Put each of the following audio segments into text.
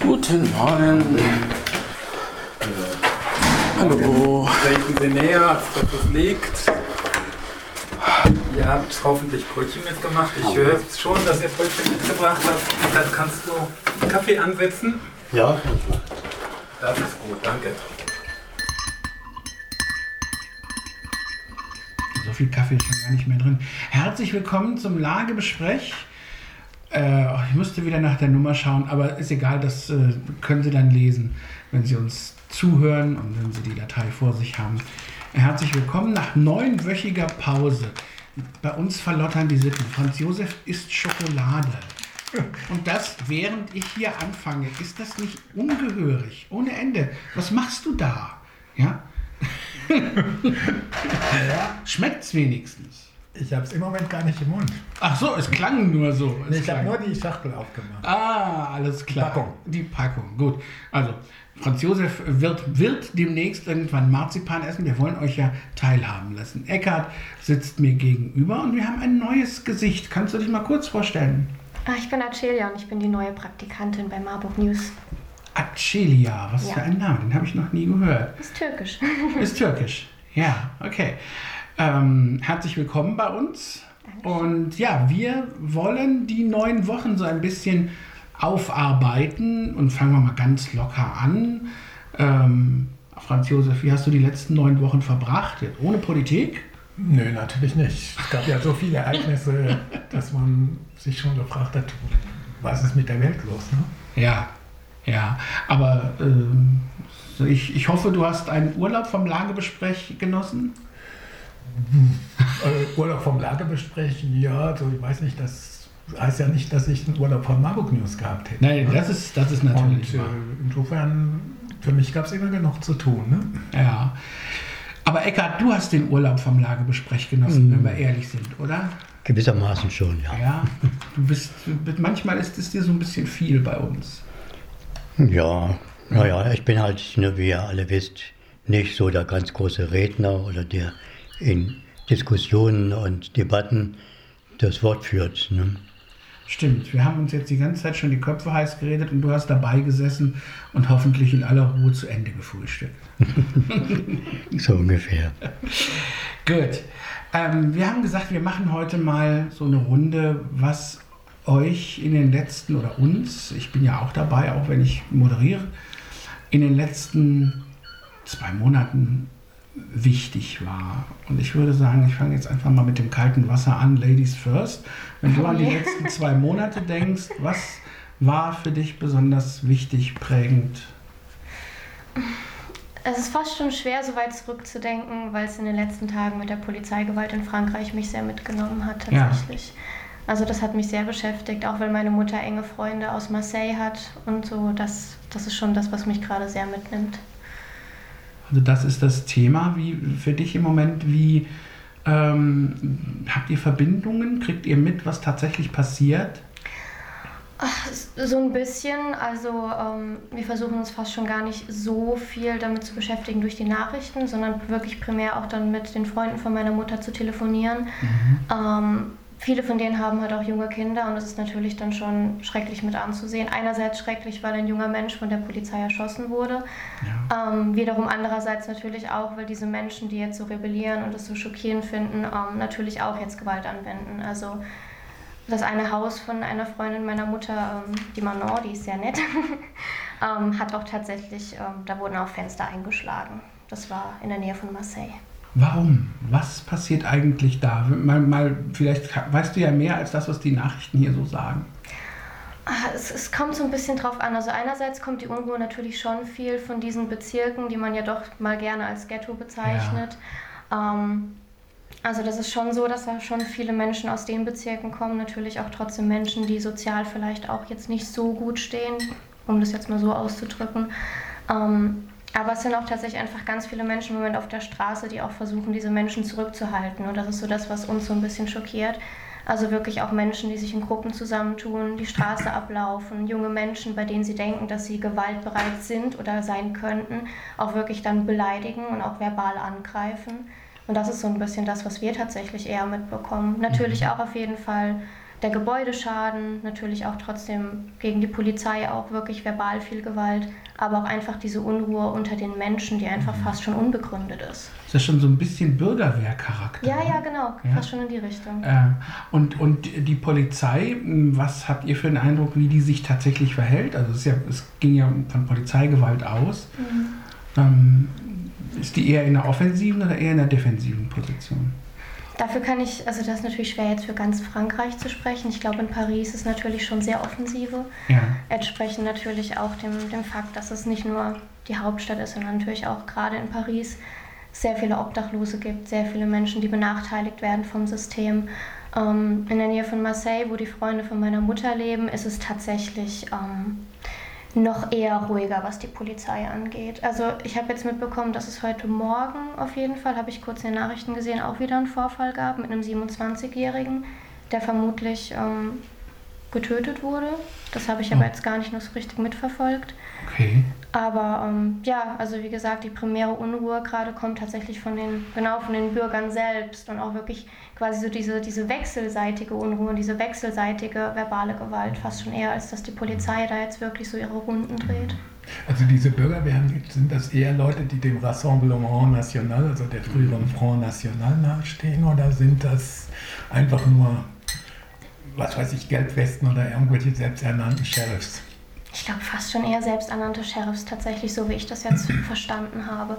Guten Morgen. Hallo. Treten Sie näher, als dass es liegt. Ihr habt hoffentlich Brötchen mitgemacht. Ich höre schon, dass ihr Brötchen mitgebracht habt. Dann kannst du Kaffee ansetzen. Ja, Das ist gut, danke. So viel Kaffee ist schon gar nicht mehr drin. Herzlich willkommen zum Lagebesprech. Äh, ich müsste wieder nach der Nummer schauen, aber ist egal, das äh, können Sie dann lesen, wenn Sie uns zuhören und wenn Sie die Datei vor sich haben. Herzlich willkommen nach neunwöchiger Pause. Bei uns verlottern die Sitten. Franz Josef isst Schokolade. Und das, während ich hier anfange, ist das nicht ungehörig? Ohne Ende. Was machst du da? Ja? Schmeckt's wenigstens? Ich habe es im Moment gar nicht im Mund. Ach so, es klang nur so. Nee, ich habe nur die Schachtel aufgemacht. Ah, alles klar. Packung. Die Packung, gut. Also, Franz Josef wird, wird demnächst irgendwann Marzipan essen. Wir wollen euch ja teilhaben lassen. Eckhard sitzt mir gegenüber und wir haben ein neues Gesicht. Kannst du dich mal kurz vorstellen? Ah, ich bin Acelia und ich bin die neue Praktikantin bei Marburg News. Acelia, was Ja. für ein Name, den habe ich noch nie gehört. Ist türkisch. Ist türkisch. Ja, okay. Ähm, herzlich willkommen bei uns. Und ja, wir wollen die neun Wochen so ein bisschen aufarbeiten und fangen wir mal ganz locker an. Ähm, Franz Josef, wie hast du die letzten neun Wochen verbracht? Jetzt ohne Politik? Nö, natürlich nicht. Es gab ja so viele Ereignisse, dass man sich schon gefragt hat, was ist mit der Welt los? Ne? Ja, ja. Aber ähm, ich, ich hoffe, du hast einen Urlaub vom Lagebesprech genossen. Äh, Urlaub vom Lager besprechen, ja, also ich weiß nicht, das heißt ja nicht, dass ich einen Urlaub von Marburg News gehabt hätte. Nein, das ist, das ist natürlich Und äh, wahr. insofern, für mich gab es immer genug zu tun. Ne? Ja. Aber Eckhard, du hast den Urlaub vom Lagebesprech genossen, Mhm. wenn wir ehrlich sind, oder? gewissermaßen schon, ja. Ja. Du bist, du bist, manchmal ist es dir so ein bisschen viel bei uns. Ja, naja, ich bin halt, ne, wie ihr alle wisst, nicht so der ganz große Redner oder der in Diskussionen und Debatten das Wort führt. Ne? Stimmt, wir haben uns jetzt die ganze Zeit schon die Köpfe heiß geredet und du hast dabei gesessen und hoffentlich in aller Ruhe zu Ende gefrühstückt. So ungefähr. Gut. Ähm, wir haben gesagt, wir machen heute mal so eine Runde, was euch in den letzten oder uns, ich bin ja auch dabei, auch wenn ich moderiere, in den letzten zwei Monaten wichtig war. Und ich würde sagen, ich fange jetzt einfach mal mit dem kalten Wasser an, Ladies first. Wenn du an die letzten zwei Monate denkst, was war für dich besonders wichtig, prägend? Es ist fast schon schwer, so weit zurückzudenken, weil es in den letzten Tagen mit der Polizeigewalt in Frankreich mich sehr mitgenommen hat, Ja. tatsächlich. Also das hat mich sehr beschäftigt, auch weil meine Mutter enge Freunde aus Marseille hat und so. Das, das ist schon das, was mich gerade sehr mitnimmt. Also das ist das Thema wie für dich im Moment. Wie ähm, habt ihr Verbindungen? Kriegt ihr mit, was tatsächlich passiert? Ach, so ein bisschen. Also ähm, wir versuchen uns fast schon gar nicht so viel damit zu beschäftigen durch die Nachrichten, sondern wirklich primär auch dann mit den Freunden von meiner Mutter zu telefonieren. Ähm, viele von denen haben halt auch junge Kinder und das ist natürlich dann schon schrecklich mit anzusehen. Einerseits schrecklich, weil ein junger Mensch von der Polizei erschossen wurde. Ja. Ähm, wiederum andererseits natürlich auch, weil diese Menschen, die jetzt so rebellieren und das so schockierend finden, ähm, natürlich auch jetzt Gewalt anwenden. Also das eine Haus von einer Freundin meiner Mutter, ähm, die Manon, die ist sehr nett, ähm, hat auch tatsächlich, ähm, da wurden auch Fenster eingeschlagen. Das war in der Nähe von Marseille. Warum? Was passiert eigentlich da? Mal, mal, vielleicht weißt du ja mehr als das, was die Nachrichten hier so sagen. Ah, Es, es kommt so ein bisschen drauf an. Also einerseits kommt die Unruhe natürlich schon viel von diesen Bezirken, die man ja doch mal gerne als Ghetto bezeichnet. Ähm, also das ist schon so, dass da schon viele Menschen aus den Bezirken kommen. Natürlich auch trotzdem Menschen, die sozial vielleicht auch jetzt nicht so gut stehen, um das jetzt mal so auszudrücken. Ähm, aber es sind auch tatsächlich einfach ganz viele Menschen im Moment auf der Straße, die auch versuchen, diese Menschen zurückzuhalten. Und das ist so das, was uns so ein bisschen schockiert. Also wirklich auch Menschen, die sich in Gruppen zusammentun, die Straße ablaufen, junge Menschen, bei denen sie denken, dass sie gewaltbereit sind oder sein könnten, auch wirklich dann beleidigen und auch verbal angreifen. Und das ist so ein bisschen das, was wir tatsächlich eher mitbekommen. Natürlich auch auf jeden Fall der Gebäudeschaden, natürlich auch trotzdem gegen die Polizei auch wirklich verbal viel Gewalt, aber auch einfach diese Unruhe unter den Menschen, die einfach fast schon unbegründet ist. Ist das schon so ein bisschen Bürgerwehrcharakter? Ja, ja, genau, Ja. fast schon in die Richtung. Äh, und, und die Polizei, mh, was habt ihr für einen Eindruck, wie die sich tatsächlich verhält? Also es, ist ja, es ging ja von Polizeigewalt aus. Ähm, ist die eher in der offensiven oder eher in der defensiven Position? Dafür kann ich, also das ist natürlich schwer jetzt für ganz Frankreich zu sprechen. Ich glaube, in Paris ist natürlich schon sehr offensive. Ja. Entsprechend natürlich auch dem, dem Fakt, dass es nicht nur die Hauptstadt ist, sondern natürlich auch gerade in Paris sehr viele Obdachlose gibt, sehr viele Menschen, die benachteiligt werden vom System. Ähm, in der Nähe von Marseille, wo die Freunde von meiner Mutter leben, ist es tatsächlich ähm, noch eher ruhiger, was die Polizei angeht. Also ich habe jetzt mitbekommen, dass es heute Morgen auf jeden Fall, habe ich kurz in den Nachrichten gesehen, auch wieder einen Vorfall gab mit einem 27-Jährigen, der vermutlich ähm, getötet wurde. Das habe ich aber Oh. jetzt gar nicht noch so richtig mitverfolgt. Okay. Aber ähm, ja, also wie gesagt, die primäre Unruhe gerade kommt tatsächlich von den, genau von den Bürgern selbst und auch wirklich quasi so diese, diese wechselseitige Unruhe diese wechselseitige verbale Gewalt, fast schon eher, als dass die Polizei da jetzt wirklich so ihre Runden dreht. Also diese Bürgerwehren, sind das eher Leute, die dem Rassemblement National, also der früheren Front National nahestehen, oder sind das einfach nur, was weiß ich, Gelbwesten oder irgendwelche selbsternannten Sheriffs? Ich glaube fast schon eher selbsternannte Sheriffs tatsächlich, so wie ich das jetzt verstanden habe.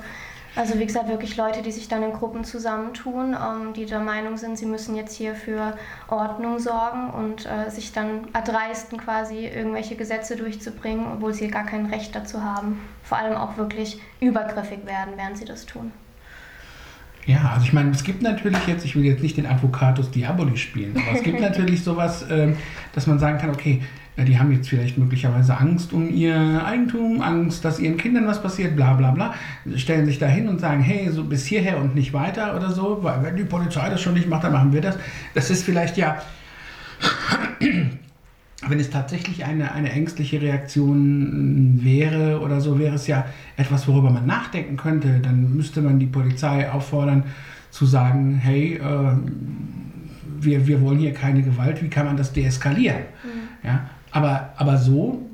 Also wie gesagt, wirklich Leute, die sich dann in Gruppen zusammentun, ähm, die der Meinung sind, sie müssen jetzt hier für Ordnung sorgen und äh, sich dann erdreisten, quasi irgendwelche Gesetze durchzubringen, obwohl sie gar kein Recht dazu haben. Vor allem auch wirklich übergriffig werden, während sie das tun. Ja, also ich meine, es gibt natürlich jetzt, ich will jetzt nicht den Advocatus Diaboli spielen, aber es gibt natürlich sowas, ähm, dass man sagen kann, okay, ja, die haben jetzt vielleicht möglicherweise Angst um ihr Eigentum, Angst, dass ihren Kindern was passiert, bla bla bla, stellen sich da hin und sagen, hey, so bis hierher und nicht weiter oder so, weil wenn die Polizei das schon nicht macht, dann machen wir das. Das ist vielleicht ja, wenn es tatsächlich eine, eine ängstliche Reaktion wäre oder so, wäre es ja etwas, worüber man nachdenken könnte. Dann müsste man die Polizei auffordern zu sagen, hey, äh, wir, wir wollen hier keine Gewalt, wie kann man das deeskalieren? Ja? Aber, aber so,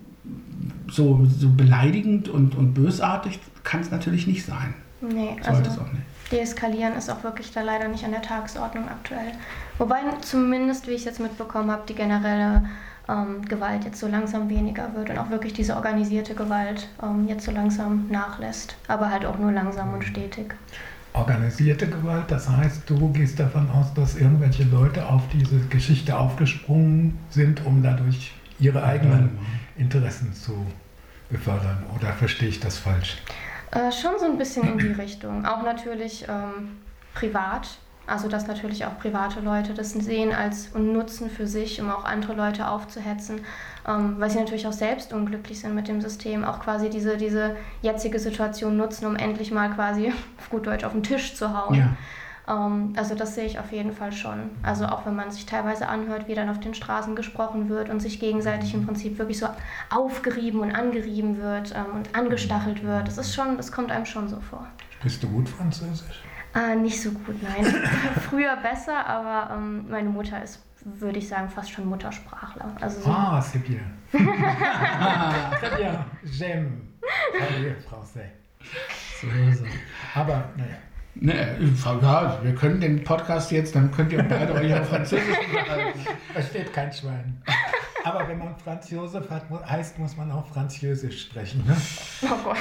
so, so beleidigend und, und bösartig kann es natürlich nicht sein. Nee, Sollte also es auch nicht. deeskalieren ist auch wirklich da leider nicht an der Tagesordnung aktuell. Wobei zumindest, wie ich es jetzt mitbekommen habe, die generelle ähm, Gewalt jetzt so langsam weniger wird und auch wirklich diese organisierte Gewalt ähm, jetzt so langsam nachlässt. Aber halt auch nur langsam und stetig. Organisierte Gewalt, das heißt, du gehst davon aus, dass irgendwelche Leute auf diese Geschichte aufgesprungen sind, um dadurch ihre eigenen Interessen zu befördern. Oder verstehe ich das falsch? Äh, schon so ein bisschen in die Richtung. Auch natürlich ähm, privat. Also dass natürlich auch private Leute das sehen als und nutzen für sich, um auch andere Leute aufzuhetzen, ähm, weil sie natürlich auch selbst unglücklich sind mit dem System, auch quasi diese, diese jetzige Situation nutzen, um endlich mal quasi auf gut Deutsch auf den Tisch zu hauen. Ja. Ähm, also das sehe ich auf jeden Fall schon. Also auch wenn man sich teilweise anhört, wie dann auf den Straßen gesprochen wird und sich gegenseitig im Prinzip wirklich so aufgerieben und angerieben wird ähm, und angestachelt wird. Das ist schon, das kommt einem schon so vor. Bist du gut Französisch? Äh, nicht so gut, nein. Früher besser, aber ähm, meine Mutter ist, würde ich sagen, fast schon Muttersprachler. Also so, Ah, c'est bien. Très bien. J'aime parler français. So, so. Aber, naja. Ne, ja, wir können den Podcast jetzt, dann könnt ihr beide euch auf Französisch unterhalten. Versteht kein Schwein. Aber wenn man Franz Josef hat, heißt, muss man auch Französisch sprechen. Ne? oh.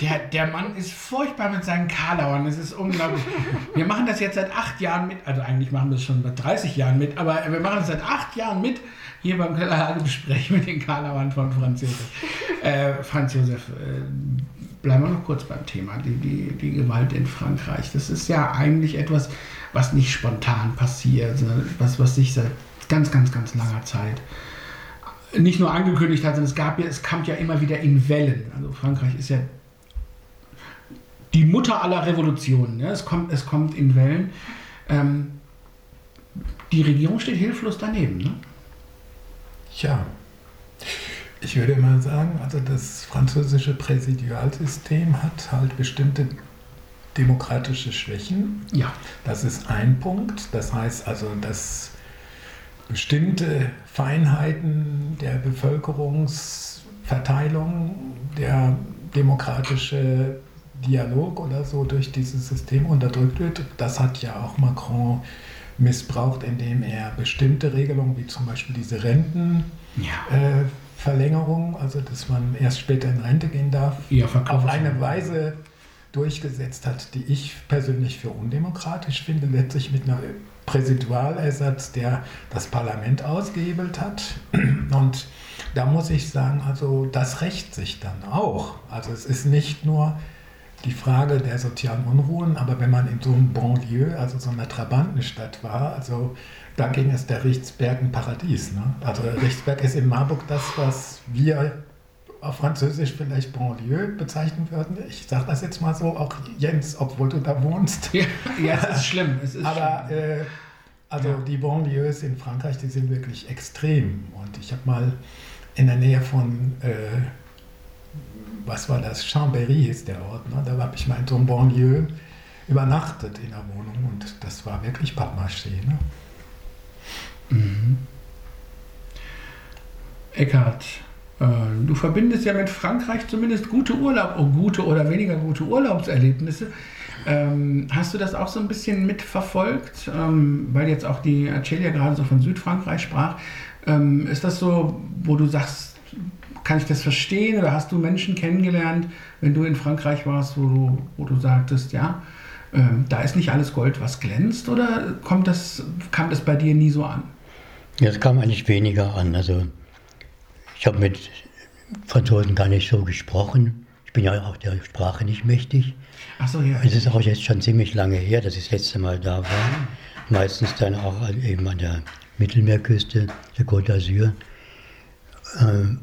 Der, der Mann ist furchtbar mit seinen Karlauern. Es ist unglaublich. Wir machen das jetzt seit acht Jahren mit. Also eigentlich machen wir es schon seit 30 Jahren mit. Aber wir machen es seit acht Jahren mit. Hier beim Kellergespräch mit den Karlauern von Franz Josef. Äh, Franz Josef, äh, bleiben wir noch kurz beim Thema. Die, die, die Gewalt in Frankreich. Das ist ja eigentlich etwas, was nicht spontan passiert, sondern was, was sich seit ganz, ganz, ganz langer Zeit nicht nur angekündigt hat, sondern es gab ja, es kam ja immer wieder in Wellen. Also Frankreich ist ja die Mutter aller Revolutionen. Ja? Es, kommt, es kommt in Wellen. Ähm, die Regierung steht hilflos daneben. Ne? Ja. Ich würde mal sagen, also das französische Präsidialsystem hat halt bestimmte demokratische Schwächen. Ja. Das ist ein Punkt. Das heißt also, das bestimmte Feinheiten der Bevölkerungsverteilung, der demokratische Dialog oder so durch dieses System unterdrückt wird. Das hat ja auch Macron missbraucht, indem er bestimmte Regelungen, wie zum Beispiel diese Rentenverlängerung, ja. äh, also dass man erst später in Rente gehen darf, ja, auf eine Weise durchgesetzt hat, die ich persönlich für undemokratisch finde, letztlich mit einer Präsidialersatz, der das Parlament ausgehebelt hat. Und da muss ich sagen, also das rächt sich dann auch. Also es ist nicht nur die Frage der sozialen Unruhen, aber wenn man in so einem Banlieue, also so einer Trabantenstadt war, also da ging es der Richtsberg ein Paradies. Ne? Also Richtsberg ist in Marburg das, was wir auf Französisch vielleicht Banlieue bezeichnen würden. Ich sage das jetzt mal so, auch Jens, obwohl du da wohnst. Ja, ja es ist schlimm. Es ist Aber schlimm. Äh, also ja. die Banlieues in Frankreich, die sind wirklich extrem. Und ich habe mal in der Nähe von, äh, was war das, Chambéry ist der Ort, ne? da habe ich mal in so einem Banlieue übernachtet in der Wohnung und das war wirklich Pappmaché. Ne? Mhm. Eckhard, äh, du verbindest ja mit Frankreich zumindest gute Urlaub, oh, gute oder weniger gute Urlaubserlebnisse. Ähm, hast du das auch so ein bisschen mitverfolgt, ähm, weil jetzt auch die Acelia gerade so von Südfrankreich sprach? Ähm, ist das so, wo du sagst, kann ich das verstehen oder hast du Menschen kennengelernt, wenn du in Frankreich warst, wo du, wo du sagtest, ja, ähm, da ist nicht alles Gold, was glänzt oder kommt das, kam das bei dir nie so an? Ja, es kam eigentlich weniger an. Also ich habe mit Franzosen gar nicht so gesprochen. Ich bin ja auch der Sprache nicht mächtig. Ach so, ja. Es ist auch jetzt schon ziemlich lange her, dass ich das letzte Mal da war. Meistens dann auch eben an der Mittelmeerküste, der Côte d'Azur. Äh,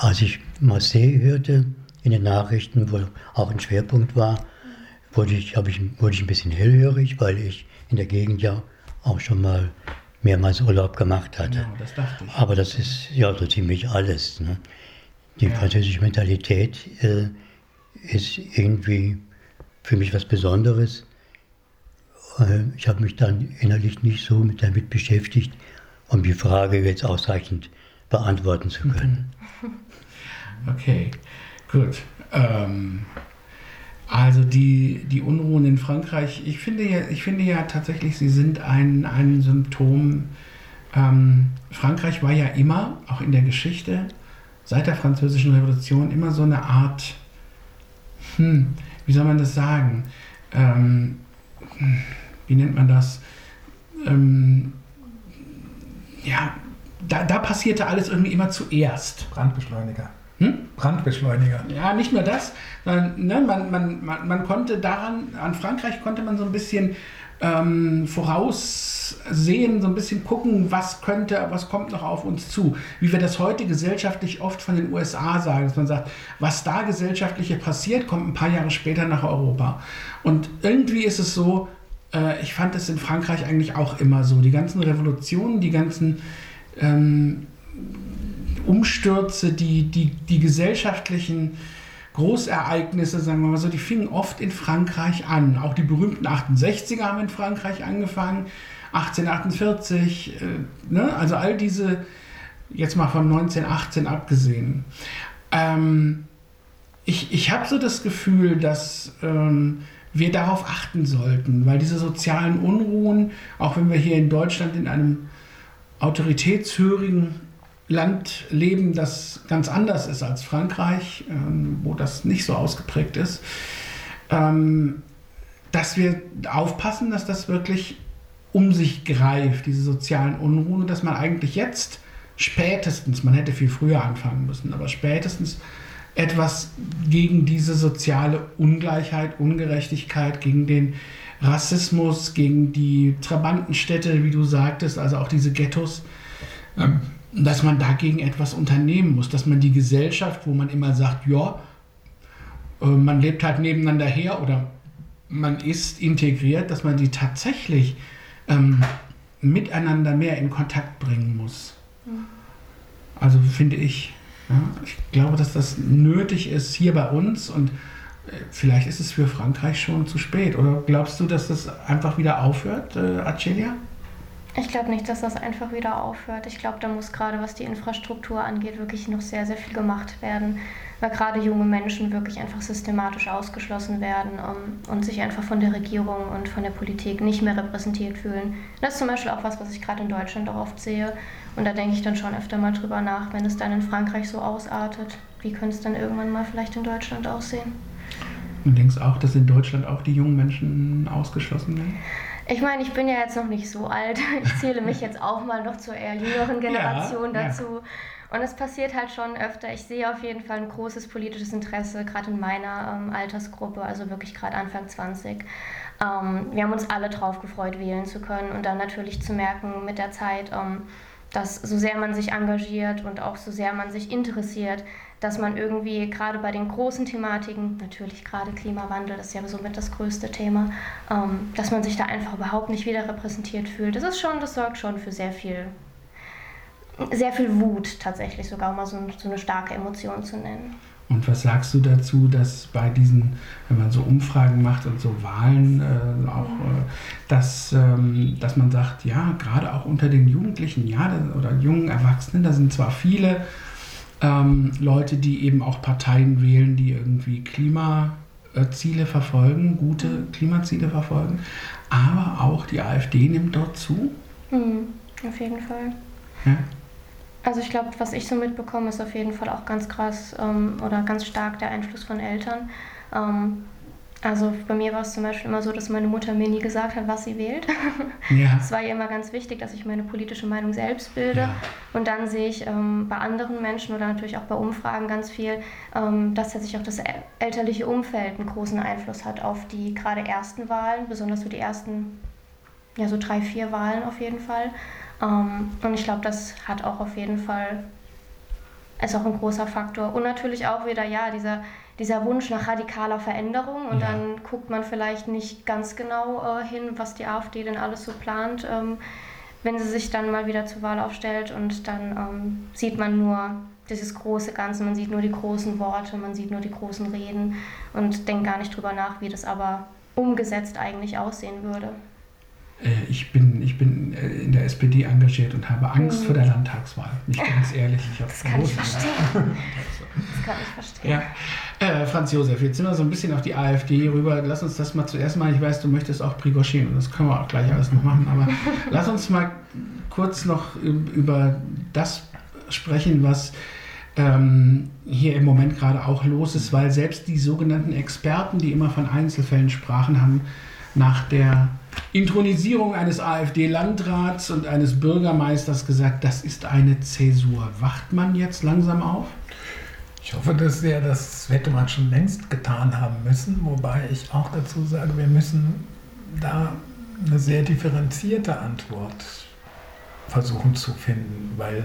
als ich Marseille hörte in den Nachrichten, wo auch ein Schwerpunkt war, wurde ich, ich, wurde ich ein bisschen hellhörig, weil ich in der Gegend ja auch schon mal mehrmals Urlaub gemacht hatte. Genau, das dachte ich. Aber das ist ja so ziemlich alles. Ne? Die ja. französische Mentalität äh, ist irgendwie für mich was Besonderes. Äh, ich habe mich dann innerlich nicht so mit damit beschäftigt, um die Frage jetzt ausreichend beantworten zu können. Okay, gut. Ähm, also die, die Unruhen in Frankreich, ich finde ja, ich finde ja tatsächlich, sie sind ein, ein Symptom. Ähm, Frankreich war ja immer, auch in der Geschichte, seit der Französischen Revolution, immer so eine Art, hm, wie soll man das sagen? Ähm, wie nennt man das? Ähm, ja, da, da passierte alles irgendwie immer zuerst. Brandbeschleuniger. Hm? Brandbeschleuniger. Ja, nicht nur das. Sondern, ne, man, man, man, man konnte daran, an Frankreich konnte man so ein bisschen ähm, voraussehen, so ein bisschen gucken, was könnte, was kommt noch auf uns zu. Wie wir das heute gesellschaftlich oft von den USA sagen, dass man sagt, was da gesellschaftliche passiert, kommt ein paar Jahre später nach Europa. Und irgendwie ist es so, äh, ich fand es in Frankreich eigentlich auch immer so, die ganzen Revolutionen, die ganzen ähm, Umstürze, die, die, die gesellschaftlichen Großereignisse, sagen wir mal so, die fingen oft in Frankreich an. Auch die berühmten 68er haben in Frankreich angefangen, 1848, äh, ne? also all diese, jetzt mal von 1918 abgesehen. Ähm, ich ich habe so das Gefühl, dass ähm, wir darauf achten sollten, weil diese sozialen Unruhen, auch wenn wir hier in Deutschland in einem autoritätshörigen Land leben, das ganz anders ist als Frankreich, ähm, wo das nicht so ausgeprägt ist, ähm, dass wir aufpassen, dass das wirklich um sich greift, diese sozialen Unruhen, dass man eigentlich jetzt spätestens, man hätte viel früher anfangen müssen, aber spätestens etwas gegen diese soziale Ungleichheit, Ungerechtigkeit, gegen den Rassismus, gegen die Trabantenstädte, wie du sagtest, also auch diese Ghettos, ähm, dass man dagegen etwas unternehmen muss, dass man die Gesellschaft, wo man immer sagt, ja, äh, man lebt halt nebeneinander her oder man ist integriert, dass man die tatsächlich ähm, miteinander mehr in Kontakt bringen muss. Also finde ich, ja, ich glaube, dass das nötig ist hier bei uns und äh, vielleicht ist es für Frankreich schon zu spät. Oder glaubst du, dass das einfach wieder aufhört, äh, Acelia? Ich glaube nicht, dass das einfach wieder aufhört. Ich glaube, da muss gerade, was die Infrastruktur angeht, wirklich noch sehr, sehr viel gemacht werden, weil gerade junge Menschen wirklich einfach systematisch ausgeschlossen werden um, ähm, und sich einfach von der Regierung und von der Politik nicht mehr repräsentiert fühlen. Das ist zum Beispiel auch was, was ich gerade in Deutschland auch oft sehe. Und da denke ich dann schon öfter mal drüber nach, wenn es dann in Frankreich so ausartet, wie könnte es dann irgendwann mal vielleicht in Deutschland aussehen? Du denkst auch, dass in Deutschland auch die jungen Menschen ausgeschlossen werden? Ich meine, ich bin ja jetzt noch nicht so alt. Ich zähle mich jetzt auch mal noch zur eher jüngeren Generation ja, dazu. Ja. Und es passiert halt schon öfter. Ich sehe auf jeden Fall ein großes politisches Interesse, gerade in meiner ähm, Altersgruppe, also wirklich gerade Anfang 20. Ähm, wir haben uns alle drauf gefreut, wählen zu können und dann natürlich zu merken mit der Zeit, ähm, dass so sehr man sich engagiert und auch so sehr man sich interessiert, dass man irgendwie gerade bei den großen Thematiken, natürlich gerade Klimawandel, das ist ja somit das größte Thema, ähm, dass man sich da einfach überhaupt nicht wieder repräsentiert fühlt. Das ist schon, das sorgt schon für sehr viel, sehr viel Wut tatsächlich, sogar um mal so, so eine starke Emotion zu nennen. Und was sagst du dazu, dass bei diesen, wenn man so Umfragen macht und so Wahlen äh, auch, äh, dass, ähm, dass man sagt, ja, gerade auch unter den Jugendlichen, ja, oder jungen Erwachsenen, da sind zwar viele ähm, Leute, die eben auch Parteien wählen, die irgendwie Klimaziele verfolgen, gute Klimaziele verfolgen. Aber auch die AfD nimmt dort zu. Mhm, auf jeden Fall. Ja? Also ich glaube, was ich so mitbekomme, ist auf jeden Fall auch ganz krass ähm, oder ganz stark der Einfluss von Eltern. Ähm, also bei mir war es zum Beispiel immer so, dass meine Mutter mir nie gesagt hat, was sie wählt. Ja. Es war ihr immer ganz wichtig, dass ich meine politische Meinung selbst bilde. Ja. Und dann sehe ich ähm, bei anderen Menschen oder natürlich auch bei Umfragen ganz viel, ähm, dass tatsächlich auch das elterliche Umfeld einen großen Einfluss hat auf die gerade ersten Wahlen, besonders so die ersten, ja so drei, vier Wahlen auf jeden Fall. Ähm, und ich glaube, das hat auch auf jeden Fall, ist auch ein großer Faktor. Und natürlich auch wieder, ja, dieser dieser Wunsch nach radikaler Veränderung und ja. dann guckt man vielleicht nicht ganz genau äh, hin, was die AfD denn alles so plant, ähm, wenn sie sich dann mal wieder zur Wahl aufstellt und dann ähm, sieht man nur dieses große Ganze, man sieht nur die großen Worte, man sieht nur die großen Reden und denkt gar nicht drüber nach, wie das aber umgesetzt eigentlich aussehen würde. Äh, ich bin, ich bin äh, in der SPD engagiert und habe Angst mhm. vor der Landtagswahl. Nicht ganz ehrlich. Ich das kann ich verstehen. das kann ich verstehen. Ja. Äh, Franz Josef, jetzt sind wir so ein bisschen auf die AfD rüber. Lass uns das mal zuerst mal, ich weiß, du möchtest auch Prigoshin und das können wir auch gleich alles noch machen, aber lass uns mal kurz noch über das sprechen, was ähm, hier im Moment gerade auch los ist, weil selbst die sogenannten Experten, die immer von Einzelfällen sprachen, haben nach der Intronisierung eines AfD-Landrats und eines Bürgermeisters gesagt, das ist eine Zäsur. Wacht man jetzt langsam auf? Ich hoffe das sehr, das hätte man schon längst getan haben müssen, wobei ich auch dazu sage, wir müssen da eine sehr differenzierte Antwort versuchen zu finden, weil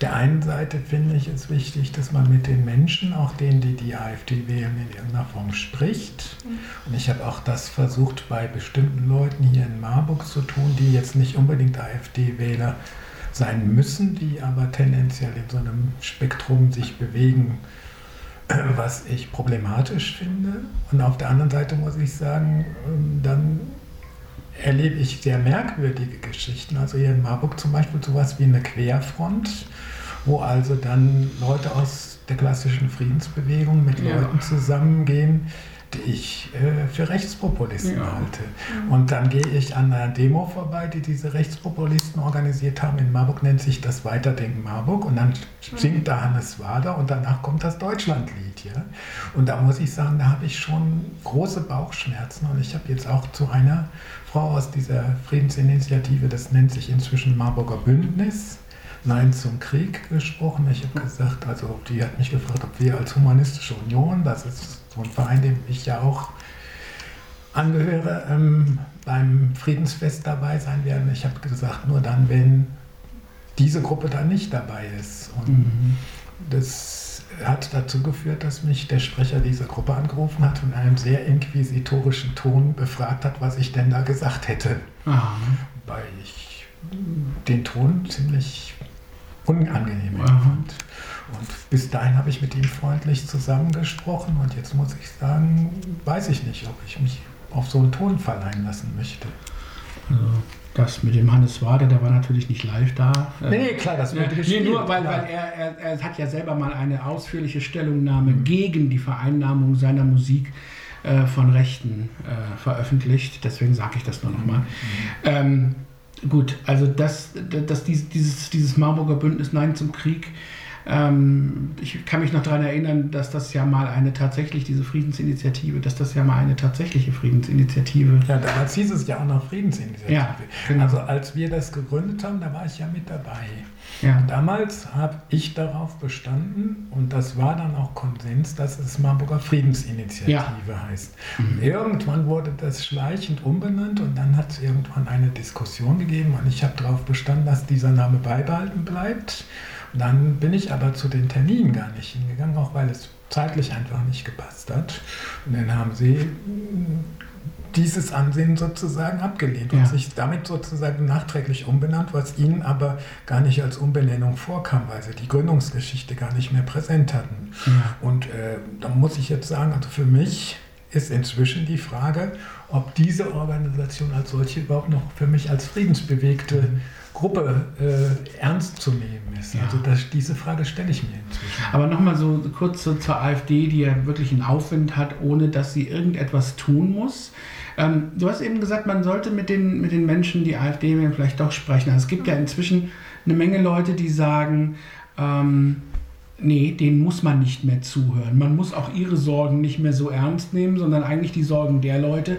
der einen Seite finde ich es wichtig, dass man mit den Menschen, auch denen, die die AfD wählen, in irgendeiner Form spricht. Mhm. Und ich habe auch das versucht, bei bestimmten Leuten hier in Marburg zu tun, die jetzt nicht unbedingt AfD-Wähler sein müssen, die aber tendenziell in so einem Spektrum sich bewegen, was ich problematisch finde. Und auf der anderen Seite muss ich sagen, ähm, dann erlebe ich sehr merkwürdige Geschichten. Also hier in Marburg zum Beispiel sowas wie eine Querfront, wo also dann Leute aus der klassischen Friedensbewegung mit ja. Leuten zusammengehen, ich äh, für Rechtspopulisten ja. halte. Und dann gehe ich an einer Demo vorbei, die diese Rechtspopulisten organisiert haben. In Marburg nennt sich das Weiterdenken Marburg. Und dann singt da Hannes Wader und danach kommt das Deutschlandlied. Ja? Und da muss ich sagen, da habe ich schon große Bauchschmerzen. Und ich habe jetzt auch zu einer Frau aus dieser Friedensinitiative, das nennt sich inzwischen Marburger Bündnis, Nein zum Krieg gesprochen. Ich habe gesagt, also die hat mich gefragt, ob wir als Humanistische Union, das ist so ein Verein, dem ich ja auch angehöre, ähm, beim Friedensfest dabei sein werden. Ich habe gesagt, nur dann, wenn diese Gruppe dann nicht dabei ist. Und mhm. das hat dazu geführt, dass mich der Sprecher dieser Gruppe angerufen hat und in einem sehr inquisitorischen Ton befragt hat, was ich denn da gesagt hätte. Aha. Weil ich den Ton ziemlich unangenehm empfand. Und bis dahin habe ich mit ihm freundlich zusammengesprochen und jetzt muss ich sagen, weiß ich nicht, ob ich mich auf so einen Ton verleihen lassen möchte. Also, Das mit dem Hannes Wade, der war natürlich nicht live da. Nee, nee klar, das wird ja, gespielt. Nee, nur weil, weil er, er, er, hat ja selber mal eine ausführliche Stellungnahme mhm. gegen die Vereinnahmung seiner Musik äh, von Rechten äh, veröffentlicht. Deswegen sage ich das nur nochmal. Mhm. Ähm, gut, also das, das, dieses, dieses Marburger Bündnis Nein zum Krieg ähm, ich kann mich noch daran erinnern, dass das ja mal eine tatsächlich, diese Friedensinitiative, dass das ja mal eine tatsächliche Friedensinitiative. Ja, damals hieß es ja auch noch Friedensinitiative. Ja, genau. Also als wir das gegründet haben, da war ich ja mit dabei. Ja. Damals habe ich darauf bestanden und das war dann auch Konsens, dass es Marburger Friedensinitiative ja. heißt. Mhm. Irgendwann wurde das schleichend umbenannt und dann hat es irgendwann eine Diskussion gegeben und ich habe darauf bestanden, dass dieser Name beibehalten bleibt. Dann bin ich aber zu den Terminen gar nicht hingegangen, auch weil es zeitlich einfach nicht gepasst hat. Und dann haben sie mm, dieses Ansehen sozusagen abgelehnt ja. und sich damit sozusagen nachträglich umbenannt, was ihnen aber gar nicht als Umbenennung vorkam, weil sie die Gründungsgeschichte gar nicht mehr präsent hatten. Ja. Und äh, da muss ich jetzt sagen, also für mich ist inzwischen die Frage, ob diese Organisation als solche überhaupt noch für mich als friedensbewegte mhm. Gruppe äh, ernst zu nehmen ist. Ja. Also das, diese Frage stelle ich mir inzwischen. Aber nochmal so kurz so zur AfD, die ja wirklich einen Aufwind hat, ohne dass sie irgendetwas tun muss. Ähm, du hast eben gesagt, man sollte mit den, mit den Menschen, die AfD vielleicht doch sprechen. Also es gibt ja inzwischen eine Menge Leute, die sagen, ähm, nee, denen muss man nicht mehr zuhören. Man muss auch ihre Sorgen nicht mehr so ernst nehmen, sondern eigentlich die Sorgen der Leute,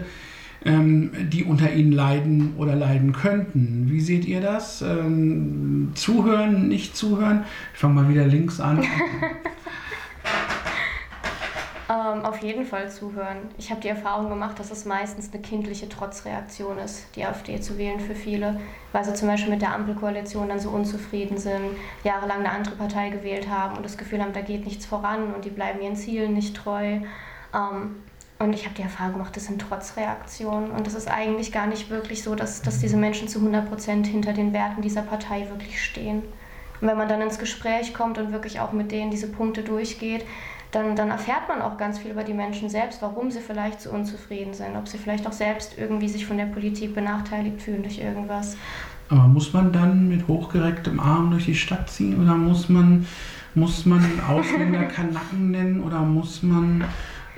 ähm, die unter ihnen leiden oder leiden könnten. Wie seht ihr das? Ähm, zuhören, nicht zuhören? Ich fange mal wieder links an. Ähm, auf jeden Fall zuhören. Ich habe die Erfahrung gemacht, dass es meistens eine kindliche Trotzreaktion ist, die AfD zu wählen für viele, weil sie zum Beispiel mit der Ampelkoalition dann so unzufrieden sind, jahrelang eine andere Partei gewählt haben und das Gefühl haben, da geht nichts voran und die bleiben ihren Zielen nicht treu. Ähm, und ich habe die Erfahrung gemacht, das sind Trotzreaktionen. Und es ist eigentlich gar nicht wirklich so, dass, dass diese Menschen zu 100 Prozent hinter den Werten dieser Partei wirklich stehen. Und wenn man dann ins Gespräch kommt und wirklich auch mit denen diese Punkte durchgeht, dann, dann erfährt man auch ganz viel über die Menschen selbst, warum sie vielleicht so unzufrieden sind, ob sie vielleicht auch selbst irgendwie sich von der Politik benachteiligt fühlen durch irgendwas. Aber muss man dann mit hochgerecktem Arm durch die Stadt ziehen oder muss man, muss man Ausländer Kanaken nennen oder muss man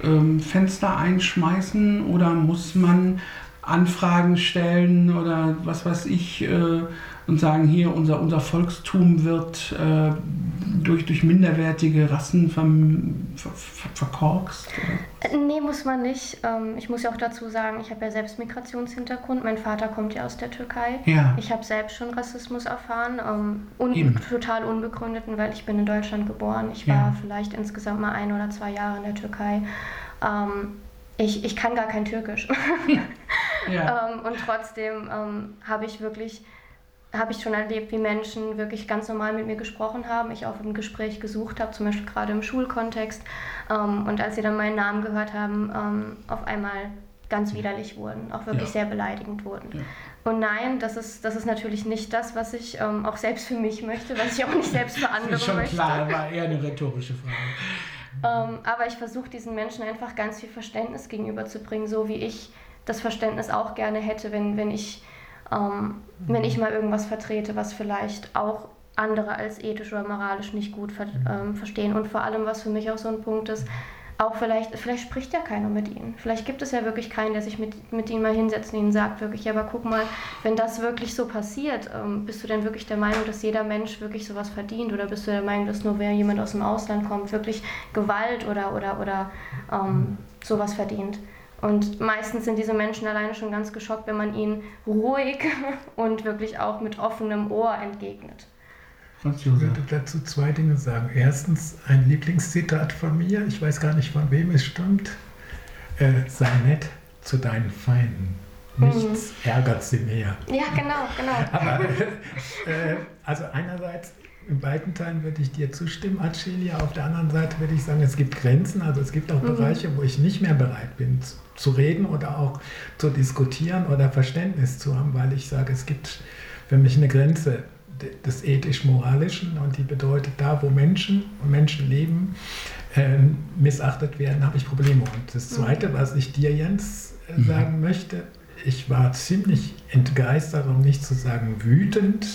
ähm, Fenster einschmeißen oder muss man Anfragen stellen oder was weiß ich äh, und sagen, hier unser, unser Volkstum wird äh, durch, durch minderwertige Rassen ver, ver, ver, verkorkst? Oder? Nee, muss man nicht. Ähm, ich muss ja auch dazu sagen, ich habe ja selbst Migrationshintergrund. Mein Vater kommt ja aus der Türkei. Ja. Ich habe selbst schon Rassismus erfahren, ähm, un total unbegründeten, weil ich bin in Deutschland geboren. Ich war ja. vielleicht insgesamt mal ein oder zwei Jahre in der Türkei. Ähm, ich, ich kann gar kein Türkisch. ja. ähm, und trotzdem ähm, habe ich wirklich, habe ich schon erlebt, wie Menschen wirklich ganz normal mit mir gesprochen haben. Ich auch im Gespräch gesucht habe, zum Beispiel gerade im Schulkontext. Ähm, und als sie dann meinen Namen gehört haben, ähm, auf einmal ganz widerlich wurden, auch wirklich ja. sehr beleidigend wurden. Ja. Und nein, das ist, das ist natürlich nicht das, was ich ähm, auch selbst für mich möchte, was ich auch nicht selbst für andere möchte. Schon klar, war eher eine rhetorische Frage. Ähm, aber ich versuche diesen Menschen einfach ganz viel Verständnis gegenüberzubringen, so wie ich das Verständnis auch gerne hätte, wenn, wenn, ich, ähm, wenn ich mal irgendwas vertrete, was vielleicht auch andere als ethisch oder moralisch nicht gut ver ähm, verstehen. Und vor allem, was für mich auch so ein Punkt ist, auch vielleicht, vielleicht spricht ja keiner mit ihnen. Vielleicht gibt es ja wirklich keinen, der sich mit, mit ihnen mal hinsetzt und ihnen sagt wirklich, ja, aber guck mal, wenn das wirklich so passiert, ähm, bist du denn wirklich der Meinung, dass jeder Mensch wirklich sowas verdient? Oder bist du der Meinung, dass nur wer jemand aus dem Ausland kommt, wirklich Gewalt oder, oder, oder ähm, sowas verdient? Und meistens sind diese Menschen alleine schon ganz geschockt, wenn man ihnen ruhig und wirklich auch mit offenem Ohr entgegnet. Ich würde dazu zwei Dinge sagen. Erstens ein Lieblingszitat von mir, ich weiß gar nicht von wem es stammt. Äh, sei nett zu deinen Feinden. Nichts mhm. ärgert sie mehr. Ja, genau, genau. Aber, äh, also einerseits, in beiden Teilen würde ich dir zustimmen, Acelia. Auf der anderen Seite würde ich sagen, es gibt Grenzen. Also es gibt auch mhm. Bereiche, wo ich nicht mehr bereit bin zu, reden oder auch zu diskutieren oder Verständnis zu haben, weil ich sage, es gibt für mich eine Grenze des ethisch-moralischen und die bedeutet, da wo Menschen und Menschen leben, äh, missachtet werden, habe ich Probleme. Und das Zweite, was ich dir, Jens, äh, mhm. sagen möchte, ich war ziemlich entgeistert, um nicht zu sagen wütend,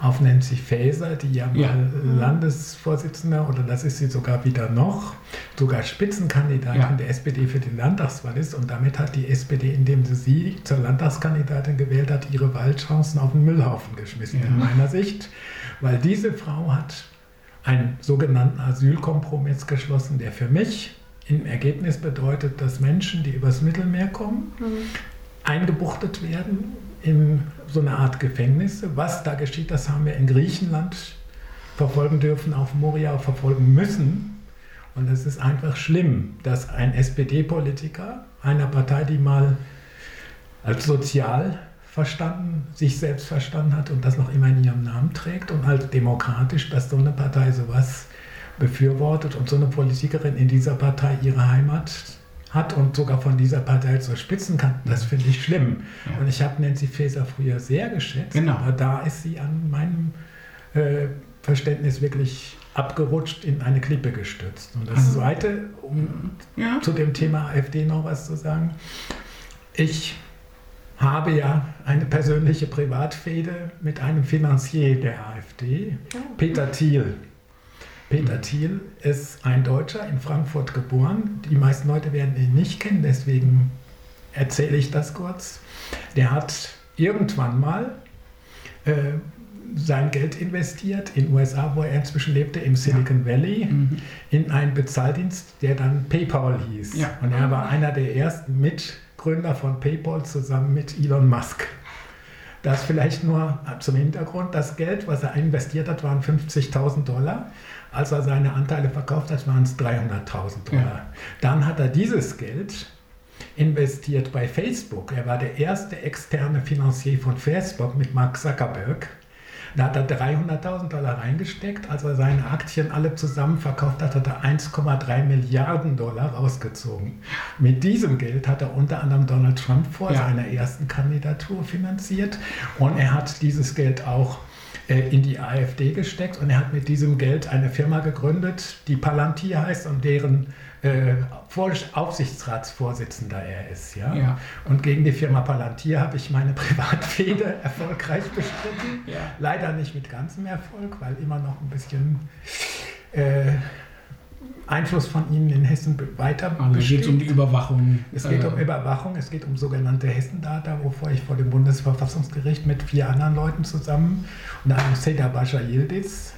auf Nancy Faeser, die ja mal ja. Landesvorsitzende oder das ist sie sogar wieder noch, sogar Spitzenkandidatin ja. der SPD für die Landtagswahl ist. Und damit hat die SPD, indem sie sie zur Landtagskandidatin gewählt hat, ihre Wahlchancen auf den Müllhaufen geschmissen, ja. in meiner Sicht. Weil diese Frau hat einen sogenannten Asylkompromiss geschlossen, der für mich im Ergebnis bedeutet, dass Menschen, die übers Mittelmeer kommen, mhm. eingebuchtet werden in so eine Art Gefängnis. Was da geschieht, das haben wir in Griechenland verfolgen dürfen, auf Moria verfolgen müssen. Und es ist einfach schlimm, dass ein SPD-Politiker einer Partei, die mal als sozial verstanden, sich selbst verstanden hat und das noch immer in ihrem Namen trägt und als demokratisch, dass so eine Partei sowas befürwortet und so eine Politikerin in dieser Partei ihre Heimat hat und sogar von dieser Partei zur Spitzenkandidatin. Das finde ich schlimm. Ja. Und ich habe Nancy Faeser früher sehr geschätzt, genau. aber da ist sie an meinem äh, Verständnis wirklich abgerutscht, in eine Klippe gestürzt. Und das also, Zweite, um ja. zu dem Thema AfD noch was zu sagen, ich habe ja eine persönliche Privatfehde mit einem Finanzier der AfD, oh. Peter Thiel. Peter Thiel ist ein Deutscher in Frankfurt geboren. Die meisten Leute werden ihn nicht kennen, deswegen erzähle ich das kurz. Der hat irgendwann mal äh, sein Geld investiert in den USA, wo er inzwischen lebte, im Silicon Valley, mhm. in einen Bezahldienst, der dann PayPal hieß. Ja. Und er war einer der ersten Mitgründer von PayPal zusammen mit Elon Musk. Das vielleicht nur zum Hintergrund. Das Geld, was er investiert hat, waren 50.000 Dollar. Als er seine Anteile verkauft hat, waren es 300.000 Dollar. Ja. Dann hat er dieses Geld investiert bei Facebook. Er war der erste externe Finanzier von Facebook mit Mark Zuckerberg. Da hat er 300.000 Dollar reingesteckt. Als er seine Aktien alle zusammen verkauft hat, hat er 1,3 Milliarden Dollar rausgezogen. Mit diesem Geld hat er unter anderem Donald Trump vor ja. seiner ersten Kandidatur finanziert. Und er hat dieses Geld auch in die AfD gesteckt und er hat mit diesem Geld eine Firma gegründet, die Palantir heißt und deren äh, Aufsichtsratsvorsitzender er ist. Ja? ja? Und gegen die Firma Palantir habe ich meine Privatfehde erfolgreich bestritten. Ja. Leider nicht mit ganzem Erfolg, weil immer noch ein bisschen äh, Einfluss von Ihnen in Hessen weiter also besteht. Es geht um die Überwachung. Es geht äh, um Überwachung, es geht um sogenannte Hessendata, wovor ich vor dem Bundesverfassungsgericht mit vier anderen Leuten zusammen und einem Seda Bascha Yildiz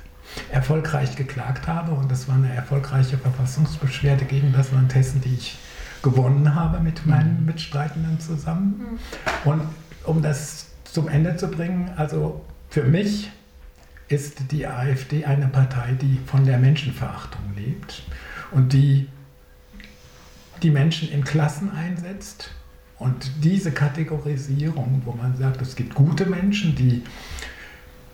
erfolgreich geklagt habe. Und das war eine erfolgreiche Verfassungsbeschwerde gegen das Land Hessen, die ich gewonnen habe mit meinen mhm. Mitstreitenden zusammen. Mhm. Und um das zum Ende zu bringen, also für mich ist die AfD eine Partei, die von der Menschenverachtung lebt und die die Menschen in Klassen einsetzt. Und diese Kategorisierung, wo man sagt, es gibt gute Menschen, die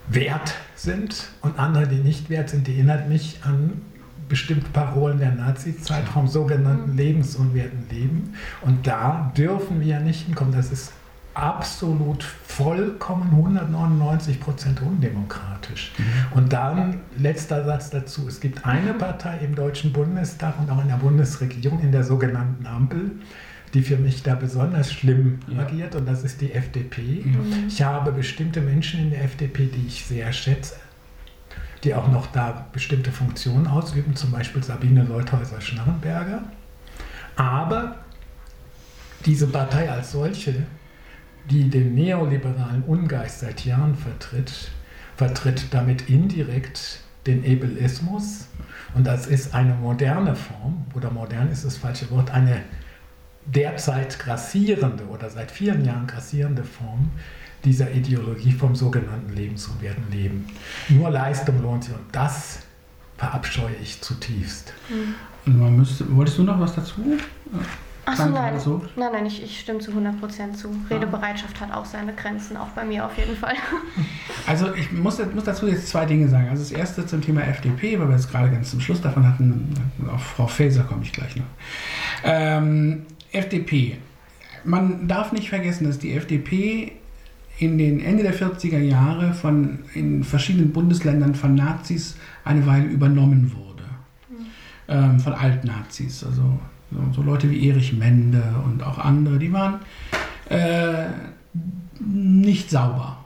wert sind und andere, die nicht wert sind, die erinnert mich an bestimmte Parolen der Nazi-Zeit vom sogenannten mhm. lebensunwerten Leben. Und da dürfen wir nicht hinkommen. Das ist absolut vollkommen 199 Prozent undemokratisch. Mhm. Und dann letzter Satz dazu. Es gibt eine Partei im Deutschen Bundestag und auch in der Bundesregierung, in der sogenannten Ampel, die für mich da besonders schlimm ja. agiert und das ist die FDP. Mhm. Ich habe bestimmte Menschen in der FDP, die ich sehr schätze, die auch noch da bestimmte Funktionen ausüben, zum Beispiel Sabine Leuthäuser-Schnarrenberger. Aber diese Partei als solche die den neoliberalen Ungeist seit Jahren vertritt, vertritt damit indirekt den Ableismus. Und das ist eine moderne Form, oder modern ist das falsche Wort, eine derzeit grassierende oder seit vielen Jahren grassierende Form dieser Ideologie vom sogenannten lebensunwerten Leben. Nur Leistung lohnt sich und das verabscheue ich zutiefst. Mhm. Müsste, wolltest du noch was dazu? Achso, nein. So? Nein, nein, ich, ich stimme zu 100% zu. Redebereitschaft hat auch seine Grenzen, auch bei mir auf jeden Fall. Also ich muss, muss dazu jetzt zwei Dinge sagen. Also das erste zum Thema FDP, weil wir es gerade ganz zum Schluss davon hatten, auf Frau Faeser komme ich gleich noch. Ähm, FDP. Man darf nicht vergessen, dass die FDP in den Ende der 40er Jahre von in verschiedenen Bundesländern von Nazis eine Weile übernommen wurde. Mhm. Ähm, von Altnazis. Also so, so Leute wie Erich Mende und auch andere, die waren äh, nicht sauber,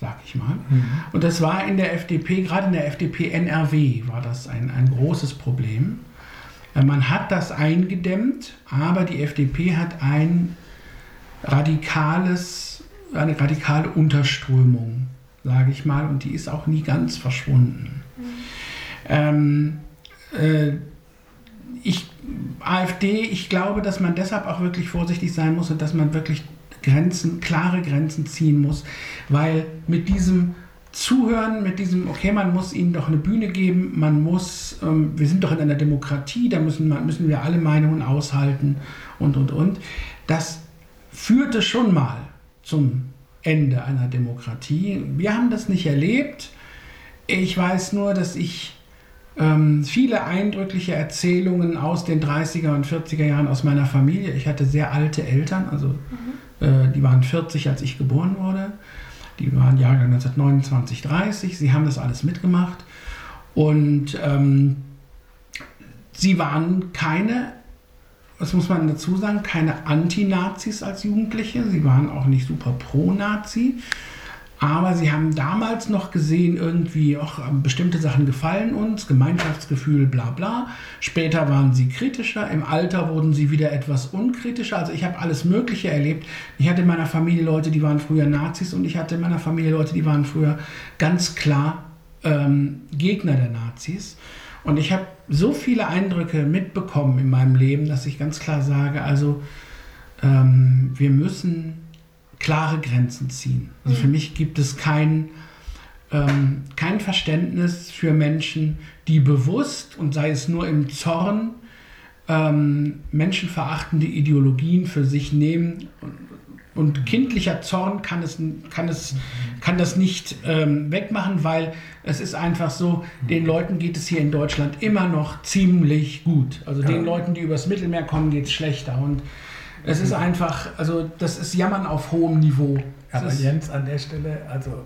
sag ich mal. Mhm. Und das war in der FDP, gerade in der FDP NRW war das ein, ein großes Problem. Äh, man hat das eingedämmt, aber die FDP hat ein radikales, eine radikale Unterströmung, sage ich mal, und die ist auch nie ganz verschwunden. Mhm. Ähm, äh, ich, AfD, ich glaube, dass man deshalb auch wirklich vorsichtig sein muss und dass man wirklich Grenzen, klare Grenzen ziehen muss, weil mit diesem Zuhören, mit diesem, okay, man muss ihnen doch eine Bühne geben, man muss, ähm, wir sind doch in einer Demokratie, da müssen, müssen wir alle Meinungen aushalten und, und, und. Das führte schon mal zum Ende einer Demokratie. Wir haben das nicht erlebt. Ich weiß nur, dass ich ähm, viele eindrückliche Erzählungen aus den 30er und 40er Jahren aus meiner Familie. Ich hatte sehr alte Eltern, also mhm. äh, die waren 40, als ich geboren wurde. Die waren Jahrgang 1929, 30. Sie haben das alles mitgemacht. Und ähm, sie waren keine, was muss man dazu sagen, keine Anti-Nazis als Jugendliche. Sie waren auch nicht super pro-Nazi. Aber sie haben damals noch gesehen, irgendwie, auch bestimmte Sachen gefallen uns, Gemeinschaftsgefühl, bla bla. Später waren sie kritischer, im Alter wurden sie wieder etwas unkritischer. Also ich habe alles Mögliche erlebt. Ich hatte in meiner Familie Leute, die waren früher Nazis und ich hatte in meiner Familie Leute, die waren früher ganz klar ähm, Gegner der Nazis. Und ich habe so viele Eindrücke mitbekommen in meinem Leben, dass ich ganz klar sage, also ähm, wir müssen klare Grenzen ziehen. Also für mhm. mich gibt es kein, ähm, kein Verständnis für Menschen, die bewusst und sei es nur im Zorn ähm, menschenverachtende Ideologien für sich nehmen. Und, und kindlicher Zorn kann, es, kann, es, kann das nicht ähm, wegmachen, weil es ist einfach so, den Leuten geht es hier in Deutschland immer noch ziemlich gut. Also den Leuten, die übers Mittelmeer kommen, geht es schlechter. Und es ist einfach, also das ist Jammern auf hohem Niveau. Aber Jens, an der Stelle, also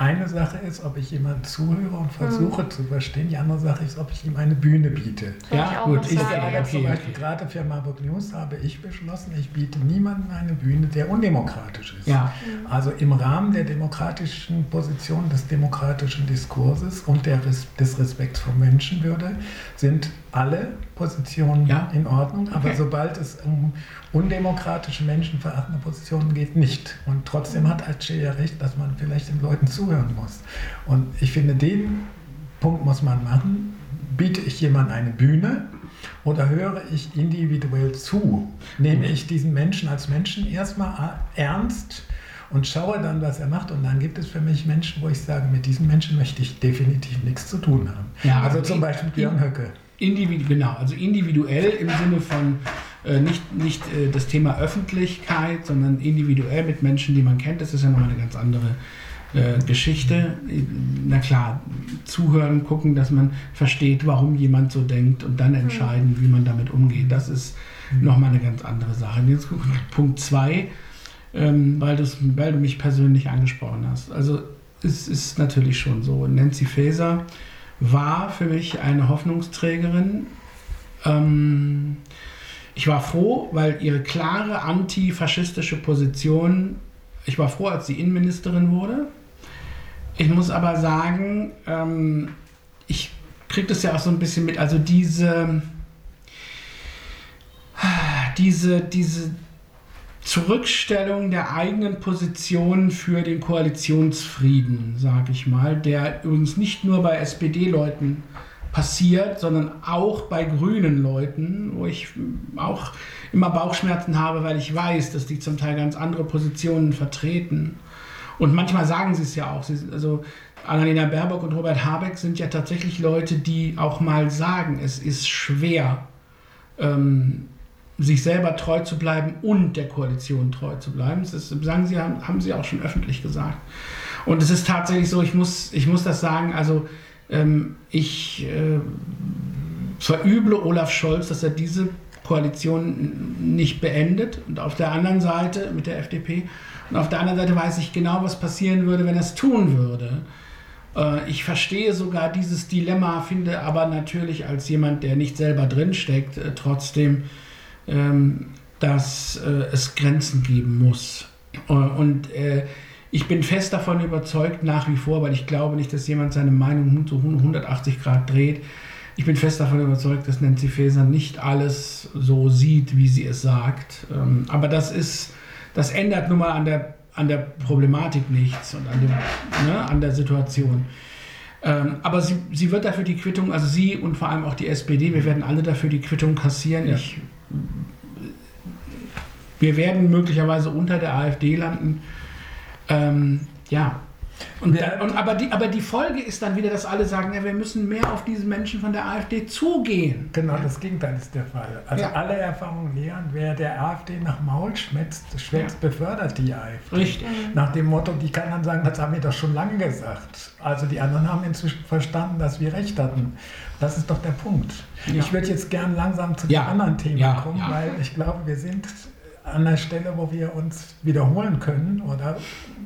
eine Sache ist, ob ich jemand zuhöre und versuche mhm. zu verstehen. Die andere Sache ist, ob ich ihm eine Bühne biete. Ja, ich gut. Ich sage okay, zum Beispiel gerade für Marburg News habe ich beschlossen, ich biete niemandem eine Bühne, der undemokratisch ist. Ja. Also im Rahmen der demokratischen Position des demokratischen Diskurses und der, des Respekts vor Menschenwürde sind alle Positionen ja. in Ordnung. Aber okay. sobald es um undemokratische, menschenverachtende Positionen geht, nicht. Und trotzdem hat Aceh ja recht, dass man vielleicht den Leuten zuhören muss. Und ich finde, den Punkt muss man machen. Biete ich jemandem eine Bühne oder höre ich individuell zu? Nehme ich diesen Menschen als Menschen erstmal ernst? und schaue dann, was er macht. Und dann gibt es für mich Menschen, wo ich sage, mit diesen Menschen möchte ich definitiv nichts zu tun haben. Ja, also zum Beispiel Björn Höcke. Individu genau, also individuell im Sinne von äh, nicht, nicht äh, das Thema Öffentlichkeit, sondern individuell mit Menschen, die man kennt. Das ist ja nochmal eine ganz andere äh, Geschichte. Na klar, zuhören, gucken, dass man versteht, warum jemand so denkt und dann entscheiden, wie man damit umgeht. Das ist nochmal eine ganz andere Sache. Jetzt Punkt 2, ähm, weil, weil du mich persönlich angesprochen hast. Also es ist natürlich schon so. Nancy Faeser war für mich eine Hoffnungsträgerin. Ähm, ich war froh, weil ihre klare antifaschistische Position, ich war froh, als sie Innenministerin wurde. Ich muss aber sagen, ähm, ich kriege das ja auch so ein bisschen mit, also diese, diese, diese, Zurückstellung der eigenen Position für den Koalitionsfrieden, sage ich mal, der übrigens nicht nur bei SPD-Leuten passiert, sondern auch bei grünen Leuten, wo ich auch immer Bauchschmerzen habe, weil ich weiß, dass die zum Teil ganz andere Positionen vertreten. Und manchmal sagen sie es ja auch. Sie, also Annalena Baerbock und Robert Habeck sind ja tatsächlich Leute, die auch mal sagen, es ist schwer, ähm, sich selber treu zu bleiben und der Koalition treu zu bleiben. Das ist, sagen sie, haben, haben sie auch schon öffentlich gesagt. Und es ist tatsächlich so, ich muss, ich muss das sagen, also ähm, ich äh, verüble Olaf Scholz, dass er diese Koalition nicht beendet. Und auf der anderen Seite mit der FDP. Und auf der anderen Seite weiß ich genau, was passieren würde, wenn er es tun würde. Äh, ich verstehe sogar dieses Dilemma, finde aber natürlich als jemand, der nicht selber drinsteckt, äh, trotzdem dass äh, es Grenzen geben muss. Äh, und äh, ich bin fest davon überzeugt, nach wie vor, weil ich glaube nicht, dass jemand seine Meinung so 180 Grad dreht. Ich bin fest davon überzeugt, dass Nancy Faeser nicht alles so sieht, wie sie es sagt. Ähm, aber das ist, das ändert nun mal an der, an der Problematik nichts und an, dem, ne, an der Situation. Ähm, aber sie, sie wird dafür die Quittung, also sie und vor allem auch die SPD, wir werden alle dafür die Quittung kassieren. Ja. Ich, wir werden möglicherweise unter der AfD landen. Ähm, ja, und, da, und aber, die, aber die Folge ist dann wieder, dass alle sagen, ja, wir müssen mehr auf diese Menschen von der AfD zugehen. Genau, das Gegenteil ist der Fall. Also ja. alle Erfahrungen lehren, wer der AfD nach Maul schwätzt, schwätzt ja. befördert die AfD. Richtig. Nach dem Motto, die kann dann sagen, das haben wir doch schon lange gesagt. Also die anderen haben inzwischen verstanden, dass wir recht hatten. Das ist doch der Punkt. Ja. Ich würde jetzt gern langsam zu den anderen Themen kommen, weil ich glaube, wir sind an der Stelle, wo wir uns wiederholen können oder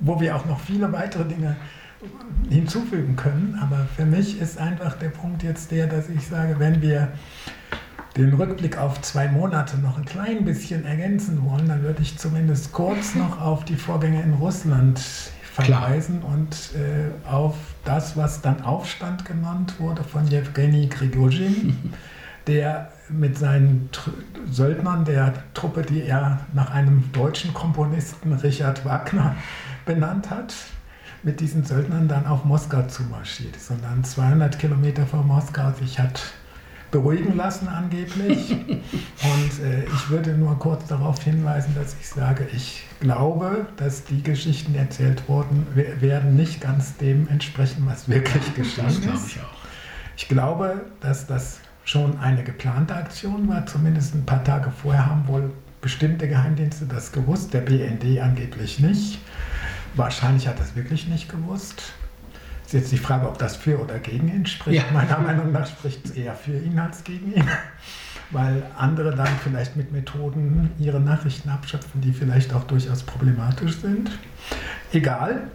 wo wir auch noch viele weitere Dinge hinzufügen können. Aber für mich ist einfach der Punkt jetzt der, dass ich sage, wenn wir den Rückblick auf zwei Monate noch ein klein bisschen ergänzen wollen, dann würde ich zumindest kurz noch auf die Vorgänge in Russland verweisen und äh, auf das, was dann Aufstand genannt wurde von Jewgeni Grigorjin, der mit seinen Söldnern der Truppe, die er nach einem deutschen Komponisten Richard Wagner benannt hat, mit diesen Söldnern dann auf Moskau zumarschiert, sondern 200 Kilometer vor Moskau sich hat beruhigen lassen angeblich. Und äh, ich würde nur kurz darauf hinweisen, dass ich sage, ich glaube, dass die Geschichten, die erzählt wurden, werden nicht ganz dem entsprechen, was wirklich geschehen ist. Ich, ich glaube, dass das schon eine geplante Aktion war. Zumindest ein paar Tage vorher haben wohl bestimmte Geheimdienste das gewusst, der BND angeblich nicht. Wahrscheinlich hat das wirklich nicht gewusst. Ist jetzt die Frage, ob das für oder gegen ihn spricht. Ja. Meiner Meinung nach spricht es eher für ihn als gegen ihn, weil andere dann vielleicht mit Methoden ihre Nachrichten abschöpfen, die vielleicht auch durchaus problematisch sind. Egal,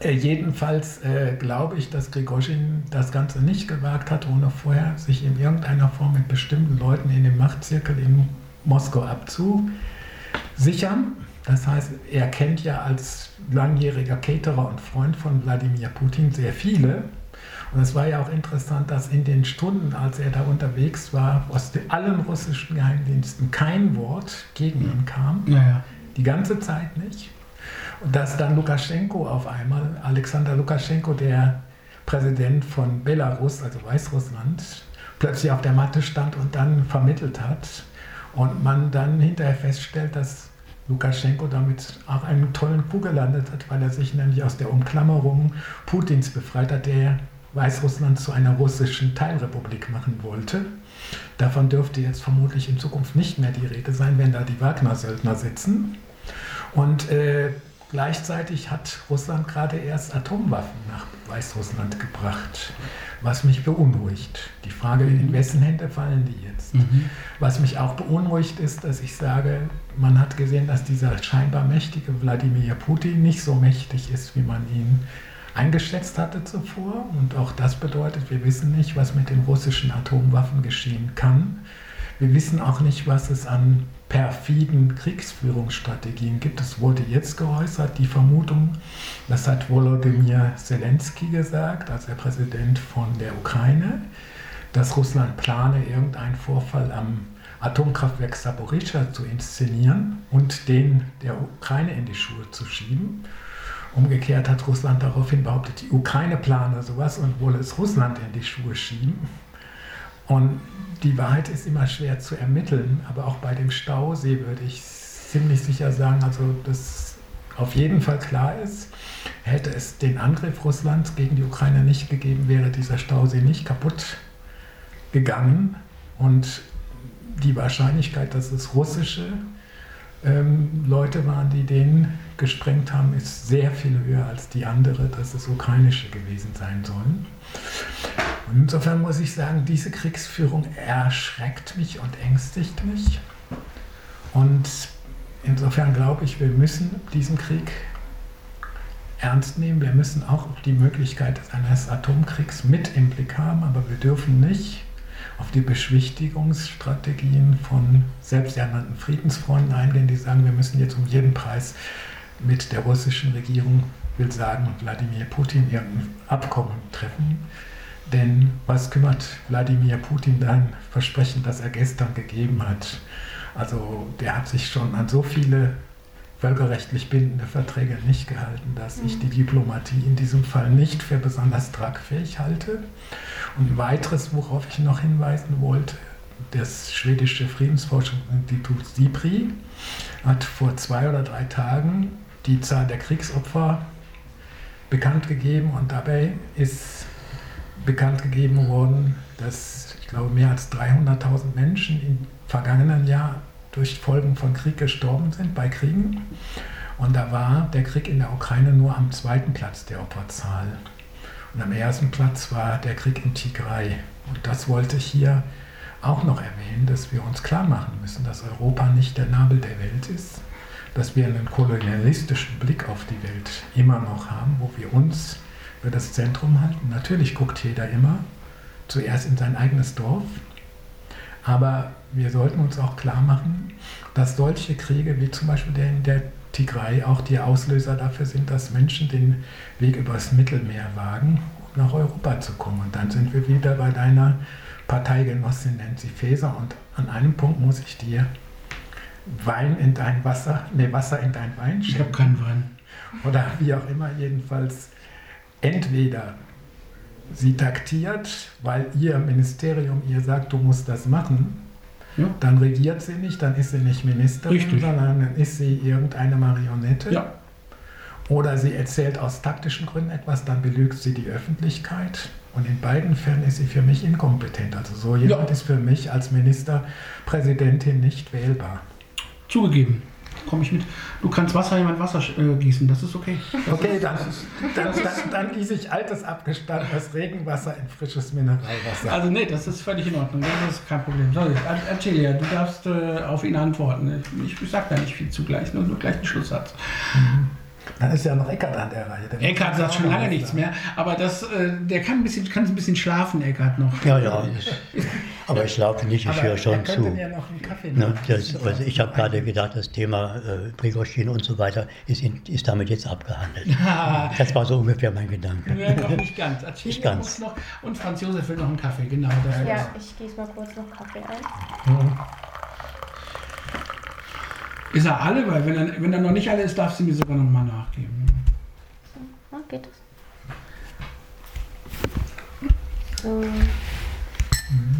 äh, jedenfalls äh, glaube ich, dass Grigorschin das Ganze nicht gewagt hat, ohne vorher sich in irgendeiner Form mit bestimmten Leuten in dem Machtzirkel in Moskau abzusichern. Das heißt, er kennt ja als langjähriger Caterer und Freund von Wladimir Putin sehr viele. Und es war ja auch interessant, dass in den Stunden, als er da unterwegs war, aus allen russischen Geheimdiensten kein Wort gegen ihn kam. Ja, ja. Die ganze Zeit nicht. Und dass dann Lukaschenko auf einmal, Alexander Lukaschenko, der Präsident von Belarus, also Weißrussland, plötzlich auf der Matte stand und dann vermittelt hat. Und man dann hinterher feststellt, dass Lukaschenko damit auch einen tollen Coup gelandet hat, weil er sich nämlich aus der Umklammerung Putins befreit hat, der Weißrussland zu einer russischen Teilrepublik machen wollte. Davon dürfte jetzt vermutlich in Zukunft nicht mehr die Rede sein, wenn da die Wagner-Söldner sitzen. Und äh, Gleichzeitig hat Russland gerade erst Atomwaffen nach Weißrussland gebracht, was mich beunruhigt. Die Frage, in wessen Hände fallen die jetzt? Mhm. Was mich auch beunruhigt ist, dass ich sage, man hat gesehen, dass dieser scheinbar mächtige Wladimir Putin nicht so mächtig ist, wie man ihn eingeschätzt hatte zuvor. Und auch das bedeutet, wir wissen nicht, was mit den russischen Atomwaffen geschehen kann. Wir wissen auch nicht, was es an perfiden Kriegsführungsstrategien gibt. Es wurde jetzt geäußert, die Vermutung, das hat Volodymyr Zelensky gesagt, als der Präsident von der Ukraine, dass Russland plane, irgendeinen Vorfall am Atomkraftwerk Saporizhia zu inszenieren und den der Ukraine in die Schuhe zu schieben. Umgekehrt hat Russland daraufhin behauptet, die Ukraine plane sowas und wolle es Russland in die Schuhe schieben. Und die Wahrheit ist immer schwer zu ermitteln, aber auch bei dem Stausee würde ich ziemlich sicher sagen, also dass auf jeden Fall klar ist, hätte es den Angriff Russlands gegen die Ukraine nicht gegeben, wäre dieser Stausee nicht kaputt gegangen. Und die Wahrscheinlichkeit, dass es russische ähm, Leute waren, die den gesprengt haben, ist sehr viel höher als die andere, dass es ukrainische gewesen sein sollen. Und insofern muss ich sagen, diese Kriegsführung erschreckt mich und ängstigt mich. Und insofern glaube ich, wir müssen diesen Krieg ernst nehmen. Wir müssen auch die Möglichkeit eines Atomkriegs mit im Blick haben, aber wir dürfen nicht auf die Beschwichtigungsstrategien von selbsternannten Friedensfreunden eingehen, die sagen, wir müssen jetzt um jeden Preis mit der russischen Regierung, will sagen Wladimir Putin, irgendein Abkommen treffen. Denn was kümmert Wladimir Putin dein Versprechen, das er gestern gegeben hat? Also der hat sich schon an so viele völkerrechtlich bindende Verträge nicht gehalten, dass ich die Diplomatie in diesem Fall nicht für besonders tragfähig halte. Und ein weiteres, worauf ich noch hinweisen wollte, das schwedische Friedensforschungsinstitut SIPRI hat vor zwei oder drei Tagen die Zahl der Kriegsopfer bekannt gegeben und dabei ist bekannt gegeben worden, dass ich glaube mehr als 300.000 Menschen im vergangenen Jahr durch Folgen von Krieg gestorben sind bei Kriegen. Und da war der Krieg in der Ukraine nur am zweiten Platz der Opferzahl. Und am ersten Platz war der Krieg in Tigray. Und das wollte ich hier auch noch erwähnen, dass wir uns klar machen müssen, dass Europa nicht der Nabel der Welt ist, dass wir einen kolonialistischen Blick auf die Welt immer noch haben, wo wir uns für das Zentrum halten. Natürlich guckt jeder immer zuerst in sein eigenes Dorf, aber wir sollten uns auch klar machen, dass solche Kriege wie zum Beispiel der in der Tigray auch die Auslöser dafür sind, dass Menschen den Weg übers Mittelmeer wagen, um nach Europa zu kommen. Und dann sind wir wieder bei deiner Parteigenossin Nancy Faeser und an einem Punkt muss ich dir Wein in dein Wasser, nee, Wasser in dein Wein schenken. Ich habe keinen Wein. Oder wie auch immer, jedenfalls entweder sie taktiert, weil ihr Ministerium ihr sagt, du musst das machen, ja. dann regiert sie nicht, dann ist sie nicht Ministerin, Richtig. sondern dann ist sie irgendeine Marionette. Ja. Oder sie erzählt aus taktischen Gründen etwas, dann belügt sie die Öffentlichkeit. Und in beiden Fällen ist sie für mich inkompetent. Also so jemand ja. ist für mich als Ministerpräsidentin nicht wählbar. Zugegeben komme ich mit. Du kannst Wasser in mein Wasser äh, gießen, das ist okay. Das okay, dann, dann, dann, dann, gieße ich altes, abgestandenes Regenwasser in frisches Mineralwasser. Also nee, das ist völlig in Ordnung, das ist kein Problem. So, Angelia, du darfst äh, auf ihn antworten. Ich, ich sage da nicht viel zugleich, nur, nur gleich einen Schlusssatz. Mhm. Dann ist ja noch Eckart an der Reihe. Der Eckart sagt schon lange nichts mehr, aber das, äh, der kann ein, bisschen, kann ein bisschen schlafen, Eckart noch. Ja, ja. aber ich schlafe nicht, ich höre schon zu. Ja noch einen Kaffee ne, das, also ich habe gerade gedacht, das Thema äh, Prigozhin und so weiter ist, in, ist damit jetzt abgehandelt. das war so ungefähr mein Gedanke. Ja, noch nicht ganz. Erzähl nicht ganz. Noch, und Franz Josef will noch einen Kaffee, genau. Ja, ich gieße mal kurz noch Kaffee ein. Mhm. Ist er alle? Weil wenn er, wenn er noch nicht alle ist, darf sie mir sogar noch mal nachgeben. So, geht das? So.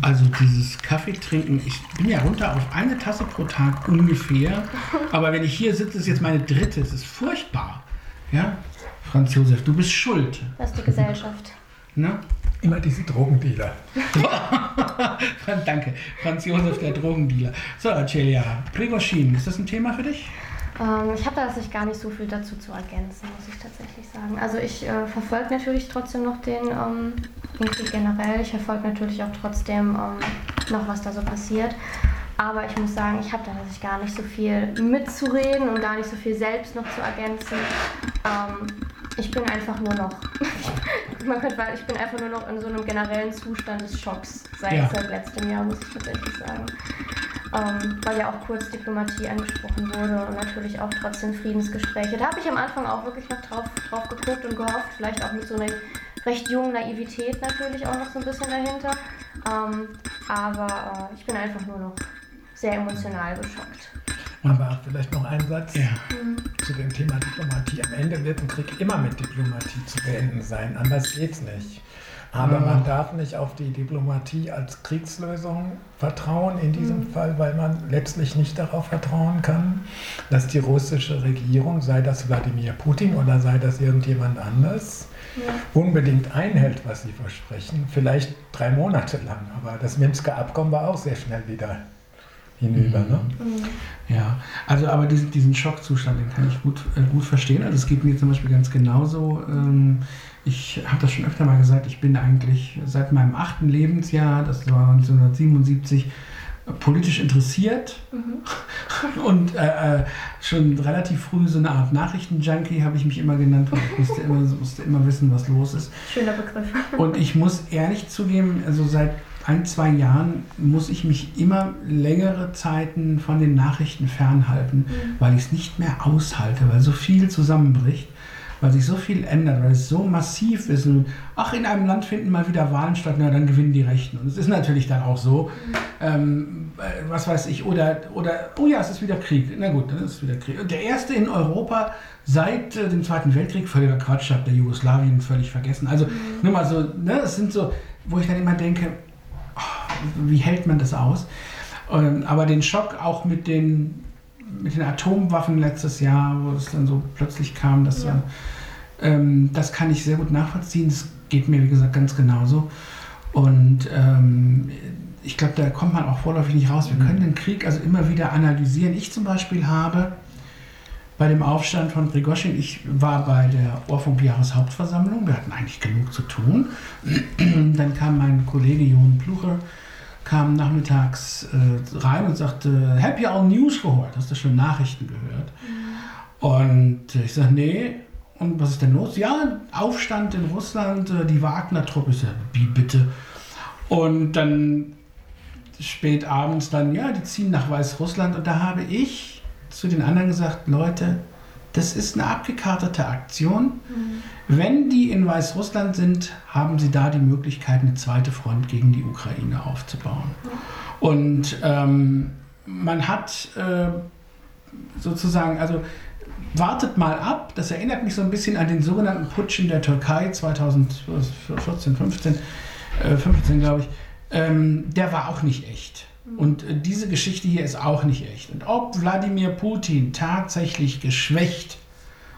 Also dieses Kaffee trinken, ich bin ja runter auf eine Tasse pro Tag ungefähr. Aber wenn ich hier sitze, ist jetzt meine dritte. Es ist furchtbar. Ja? Franz Josef, du bist schuld. Das ist die Gesellschaft. Ne? Immer diese Drogendealer. Danke. Franz Josef, der Drogendealer. So, Celia, Prigoshin, ist das ein Thema für dich? Ähm, ich habe da tatsächlich gar nicht so viel dazu zu ergänzen, muss ich tatsächlich sagen. Also ich äh, verfolge natürlich trotzdem noch den, ähm, den Krieg generell. Ich verfolge natürlich auch trotzdem ähm, noch, was da so passiert. Aber ich muss sagen, ich habe da tatsächlich gar nicht so viel mitzureden und gar nicht so viel selbst noch zu ergänzen. Ähm, ich bin einfach nur noch, man könnte, ich bin einfach nur noch in so einem generellen Zustand des Schocks seit, ja. seit letztem Jahr, muss ich tatsächlich sagen. Ähm, weil ja auch kurz Diplomatie angesprochen wurde und natürlich auch trotzdem Friedensgespräche. Da habe ich am Anfang auch wirklich noch drauf, drauf geguckt und gehofft, vielleicht auch mit so einer recht jungen Naivität natürlich auch noch so ein bisschen dahinter. Ähm, aber äh, ich bin einfach nur noch sehr emotional geschockt. Aber vielleicht noch ein Satz ja. zu dem Thema Diplomatie. Am Ende wird ein Krieg immer mit Diplomatie zu beenden sein. Anders geht es nicht. Aber man darf nicht auf die Diplomatie als Kriegslösung vertrauen in diesem mhm. Fall, weil man letztlich nicht darauf vertrauen kann, dass die russische Regierung, sei das Wladimir Putin oder sei das irgendjemand anders, ja. unbedingt einhält, was sie versprechen. Vielleicht drei Monate lang. Aber das Minsker Abkommen war auch sehr schnell wieder hinüber. Ne? Mhm. Ja, also aber diesen, diesen Schockzustand, den kann ich gut, äh, gut verstehen. Also es geht mir zum Beispiel ganz genauso. Ähm, ich habe das schon öfter mal gesagt, ich bin eigentlich seit meinem achten Lebensjahr, das war 1977, politisch interessiert mhm. und äh, äh, schon relativ früh so eine Art Nachrichtenjunkie habe ich mich immer genannt, weil ich musste immer, musste immer wissen, was los ist. Schöner Begriff. Und ich muss ehrlich zugeben, also seit ein, zwei Jahren muss ich mich immer längere Zeiten von den Nachrichten fernhalten, mhm. weil ich es nicht mehr aushalte, weil so viel zusammenbricht weil sich so viel ändert, weil es so massiv ist. Und, ach, in einem Land finden mal wieder Wahlen statt, na, dann gewinnen die Rechten. Und es ist natürlich dann auch so, ähm, äh, was weiß ich, oder, oder, oh ja, es ist wieder Krieg. Na gut, dann ist es wieder Krieg. Der erste in Europa seit äh, dem Zweiten Weltkrieg, völliger Quatsch, hat der Jugoslawien völlig vergessen. Also, mhm. nur mal so, ne, es sind so, wo ich dann immer denke, wie hält man das aus? Ähm, aber den Schock auch mit den mit den Atomwaffen letztes Jahr, wo es dann so plötzlich kam, dass ja. ähm, das kann ich sehr gut nachvollziehen. Das geht mir, wie gesagt, ganz genauso. Und ähm, ich glaube, da kommt man auch vorläufig nicht raus. Wir mhm. können den Krieg also immer wieder analysieren. Ich zum Beispiel habe bei dem Aufstand von Prigoschin, ich war bei der Ohrfunk-Jahreshauptversammlung, wir hatten eigentlich genug zu tun. Dann kam mein Kollege Jon Plucher kam nachmittags äh, rein und sagte, Happy All News gehört? Hast du schon Nachrichten gehört? Mhm. Und ich sage, nee. Und was ist denn los? Ja, Aufstand in Russland, äh, die Wagner-Truppe. Ich sage, wie bitte? Und dann spät abends dann, ja, die ziehen nach Weißrussland. Und da habe ich zu den anderen gesagt, Leute, das ist eine abgekartete Aktion. Mhm. Wenn die in Weißrussland sind, haben sie da die Möglichkeit, eine zweite Front gegen die Ukraine aufzubauen. Mhm. Und ähm, man hat äh, sozusagen, also wartet mal ab, das erinnert mich so ein bisschen an den sogenannten Putsch in der Türkei 2014, 15, äh, 15 glaube ich. Ähm, der war auch nicht echt. Und äh, diese Geschichte hier ist auch nicht echt. Und ob Wladimir Putin tatsächlich geschwächt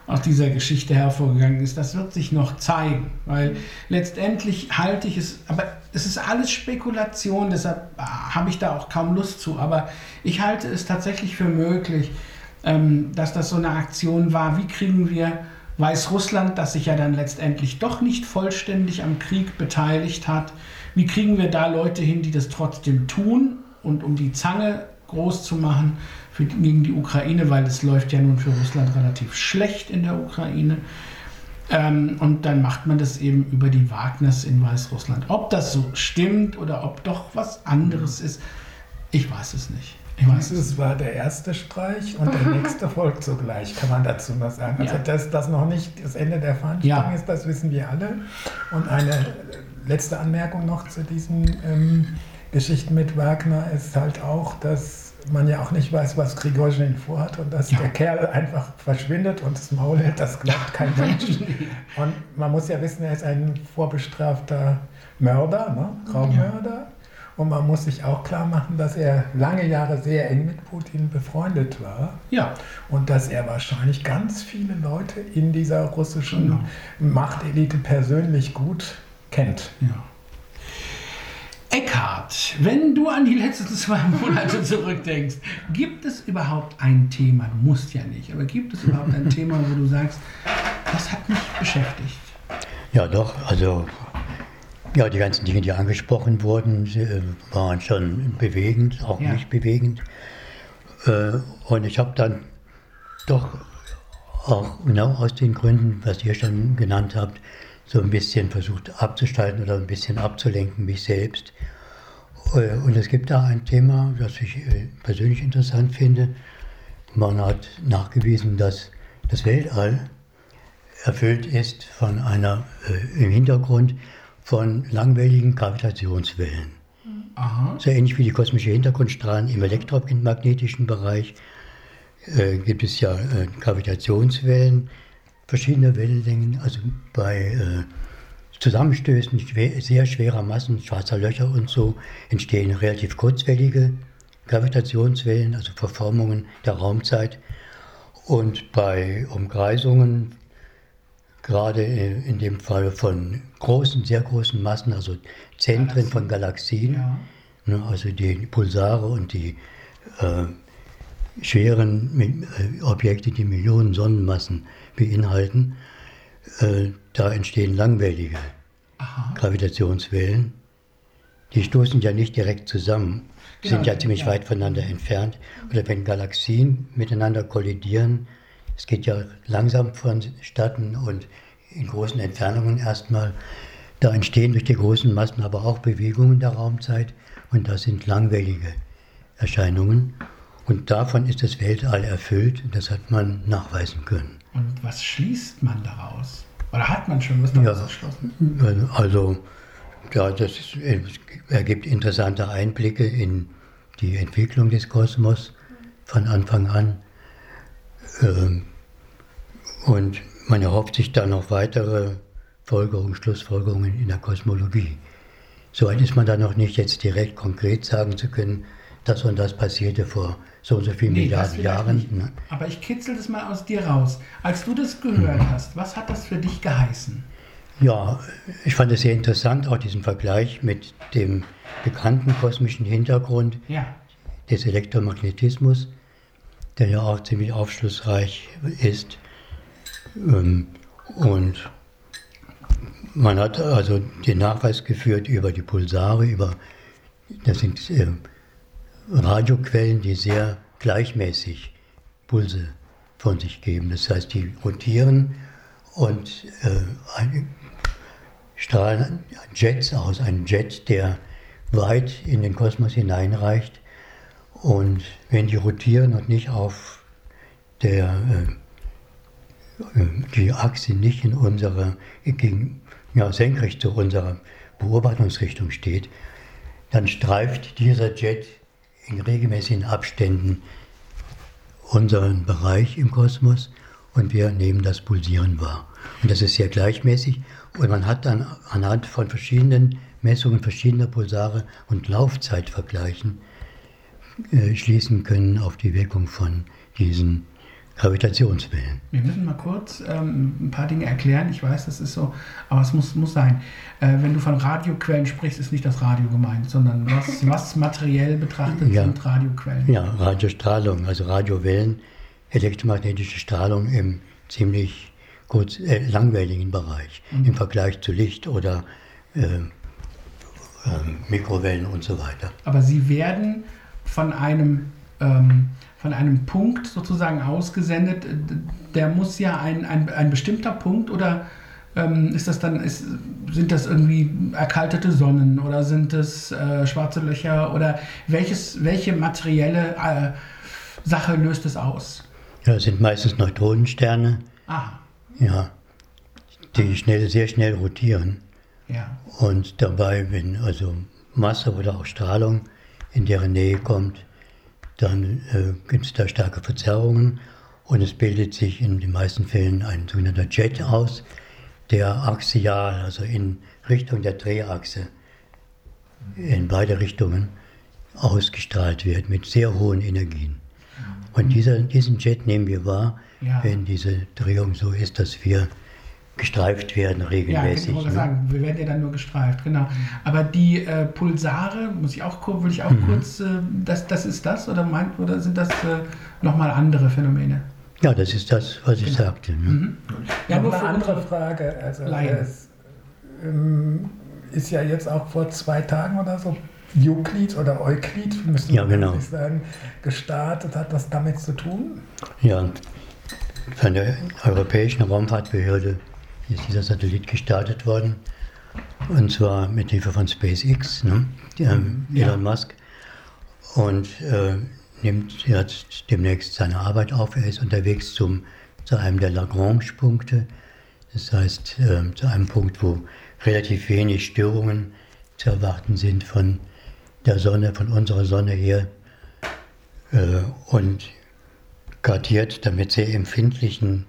aus dieser Geschichte hervorgegangen ist, das wird sich noch zeigen. Weil letztendlich halte ich es, aber es ist alles Spekulation, deshalb äh, habe ich da auch kaum Lust zu. Aber ich halte es tatsächlich für möglich, ähm, dass das so eine Aktion war. Wie kriegen wir Weißrussland, das sich ja dann letztendlich doch nicht vollständig am Krieg beteiligt hat, wie kriegen wir da Leute hin, die das trotzdem tun und um die Zange groß zu machen für, gegen die Ukraine, weil es läuft ja nun für Russland relativ schlecht in der Ukraine. Ähm, und dann macht man das eben über die Wagners in Weißrussland. Ob das so stimmt oder ob doch was anderes ist, ich weiß es nicht. Ich weiß, es war der erste Streich und der nächste folgt sogleich, kann man dazu noch sagen. Also, ja. dass das noch nicht das Ende der Veranstaltung ja. ist, das wissen wir alle. Und eine letzte Anmerkung noch zu diesem ähm, Geschichten mit Wagner ist halt auch, dass man ja auch nicht weiß, was Grigorschin vorhat und dass ja. der Kerl einfach verschwindet und das Maul hält, das glaubt kein Mensch. und man muss ja wissen, er ist ein vorbestrafter Mörder, ne? Raummörder. Ja. Und man muss sich auch klar machen, dass er lange Jahre sehr eng mit Putin befreundet war. Ja. Und dass er wahrscheinlich ganz viele Leute in dieser russischen genau. Machtelite persönlich gut kennt. Ja. Eckhard, wenn du an die letzten zwei Monate zurückdenkst, gibt es überhaupt ein Thema, du musst ja nicht, aber gibt es überhaupt ein Thema, wo du sagst, das hat mich beschäftigt? Ja, doch, also ja, die ganzen Dinge, die angesprochen wurden, äh, waren schon bewegend, auch ja. nicht bewegend. Äh, und ich habe dann doch auch genau aus den Gründen, was ihr schon genannt habt, so ein bisschen versucht abzuschalten oder ein bisschen abzulenken, mich selbst. Äh, und es gibt da ein Thema, das ich äh, persönlich interessant finde. Man hat nachgewiesen, dass das Weltall erfüllt ist von einer, äh, im Hintergrund von langwelligen Gravitationswellen. Aha. So ähnlich wie die kosmische Hintergrundstrahlen im elektromagnetischen Bereich äh, gibt es ja äh, Gravitationswellen verschiedener Wellenlängen, also bei äh, Zusammenstößen schwer, sehr schwerer Massen, schwarzer Löcher und so, entstehen relativ kurzwellige Gravitationswellen, also Verformungen der Raumzeit. Und bei Umkreisungen, gerade in dem Fall von großen, sehr großen Massen, also Zentren von Galaxien, ja. ne, also die Pulsare und die äh, schweren äh, Objekte, die Millionen Sonnenmassen beinhalten, äh, da entstehen langwellige Aha. Gravitationswellen. Die stoßen ja nicht direkt zusammen, genau, sind ja ziemlich ja. weit voneinander entfernt. Oder wenn Galaxien miteinander kollidieren, es geht ja langsam vonstatten und in großen Entfernungen erstmal, Da entstehen durch die großen Massen aber auch Bewegungen der Raumzeit und das sind langwellige Erscheinungen. Und davon ist das Weltall erfüllt, das hat man nachweisen können. Und was schließt man daraus? Oder hat man schon was daraus Ja. erschlossen? Also, ja, das ist, ergibt interessante Einblicke in die Entwicklung des Kosmos von Anfang an. Ähm, Und man erhofft sich dann noch weitere Folgerungen, Schlussfolgerungen in der Kosmologie. Soweit ist man da noch nicht jetzt direkt konkret sagen zu können, das und das passierte vor so und so vielen Nee, Milliarden Jahren. ne? Aber ich kitzel das mal aus dir raus. Als du das gehört Mhm. hast, was hat das für dich geheißen? Ja, ich fand es sehr interessant, auch diesen Vergleich mit dem bekannten kosmischen Hintergrund Ja. des Elektromagnetismus, der ja auch ziemlich aufschlussreich ist. Ähm, Und man hat also den Nachweis geführt über die Pulsare, über, das sind äh, Radioquellen, die sehr gleichmäßig Pulse von sich geben. Das heißt, die rotieren und äh, ein- strahlen Jets aus, einen Jet, der weit in den Kosmos hineinreicht. Und wenn die rotieren und nicht auf der, äh, äh, die Achse nicht in unserer, gegen, ja, senkrecht zu unserer Beobachtungsrichtung steht, dann streift dieser Jet in regelmäßigen Abständen unseren Bereich im Kosmos und wir nehmen das Pulsieren wahr. Und das ist sehr gleichmäßig und man hat dann anhand von verschiedenen Messungen verschiedener Pulsare und Laufzeitvergleichen äh, schließen können auf die Wirkung von diesen Gravitationswellen. Wir müssen mal kurz ähm, ein paar Dinge erklären. Ich weiß, das ist so, aber es muss, muss sein. Äh, wenn du von Radioquellen sprichst, ist nicht das Radio gemeint, sondern was, was materiell betrachtet Ja. sind Radioquellen. Ja, Radiostrahlung, also Radiowellen, elektromagnetische Strahlung im ziemlich kurz, äh, langwelligen Bereich im Vergleich zu Licht oder äh, äh, Mikrowellen und so weiter. Aber sie werden von einem, ähm, von einem Punkt sozusagen ausgesendet. Der muss ja ein, ein, ein bestimmter Punkt oder ähm, ist das dann, ist, sind das irgendwie erkaltete Sonnen oder sind es äh, schwarze Löcher oder welches, welche materielle äh, Sache löst es aus? Ja, das sind meistens Neutronensterne, Aha, ja, die schnell, sehr schnell rotieren. ja. Und dabei, wenn also Masse oder auch Strahlung in deren Nähe kommt, dann äh, gibt es da starke Verzerrungen und es bildet sich in den meisten Fällen ein sogenannter Jet aus, der axial, also in Richtung der Drehachse, in beide Richtungen ausgestrahlt wird mit sehr hohen Energien. Und dieser, diesen Jet nehmen wir wahr, Ja. wenn diese Drehung so ist, dass wir gestreift werden Ja, regelmäßig. ich wollte ne? sagen, wir werden ja dann nur gestreift, genau. Aber die äh, Pulsare, muss ich auch kurz, will ich auch Mhm. kurz, äh, das, das ist das oder meint, oder sind das äh, nochmal andere Phänomene? Ja, das ist das, was ich sagte. Ne? Mhm. Ja, nur eine für andere unsere Frage. Also es ähm, ist ja jetzt auch vor zwei Tagen oder so Euklid oder Euklid, müssen Ja, wir genau. eigentlich sagen, gestartet. Hat das damit zu tun? Ja, von der Europäischen Raumfahrtbehörde ist dieser Satellit gestartet worden. Und zwar mit Hilfe von SpaceX, ne? ähm, Ja. Elon Musk. Und äh, nimmt jetzt demnächst seine Arbeit auf. Er ist unterwegs zum, zu einem der Lagrange-Punkte. Das heißt, äh, zu einem Punkt, wo relativ wenig Störungen zu erwarten sind von der Sonne, von unserer Sonne her. Äh, und kartiert damit sehr empfindlichen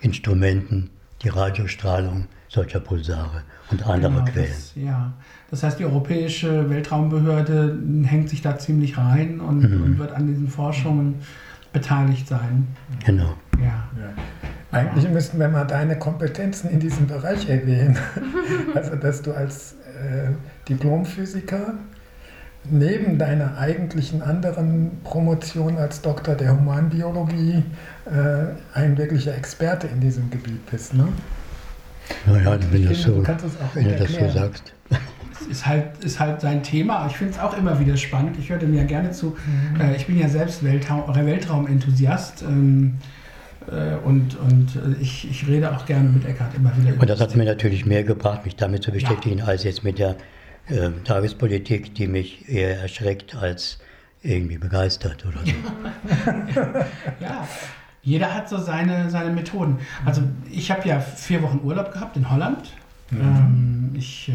Instrumenten die Radiostrahlung solcher Pulsare und anderer Genau, Quellen. Das, ja, das heißt, die Europäische Weltraumbehörde hängt sich da ziemlich rein und, Mhm. und wird an diesen Forschungen beteiligt sein. Genau. Ja. Eigentlich müssten wir mal deine Kompetenzen in diesem Bereich erwähnen. Also, dass du als äh, Diplomphysiker neben deiner eigentlichen anderen Promotion als Doktor der Humanbiologie äh, ein wirklicher Experte in diesem Gebiet bist. Ne? Naja, wenn du Ich das finde, so, du kannst es auch wenn du gut das so sagst. Es ist halt, ist halt sein Thema. Ich finde es auch immer wieder spannend. Ich höre dem ja gerne zu. Mhm. Äh, ich bin ja selbst Weltraum, Weltraumenthusiast. Ähm, Äh, und und äh, ich, ich rede auch gerne mit Eckhard immer wieder. Und das hat mir natürlich mehr gebracht, mich damit zu beschäftigen, ja. als jetzt mit der äh, Tagespolitik, die mich eher erschreckt als irgendwie begeistert oder so. ja, jeder hat so seine, seine Methoden. Also ich habe ja vier Wochen Urlaub gehabt in Holland. Mhm. Ähm, ich äh,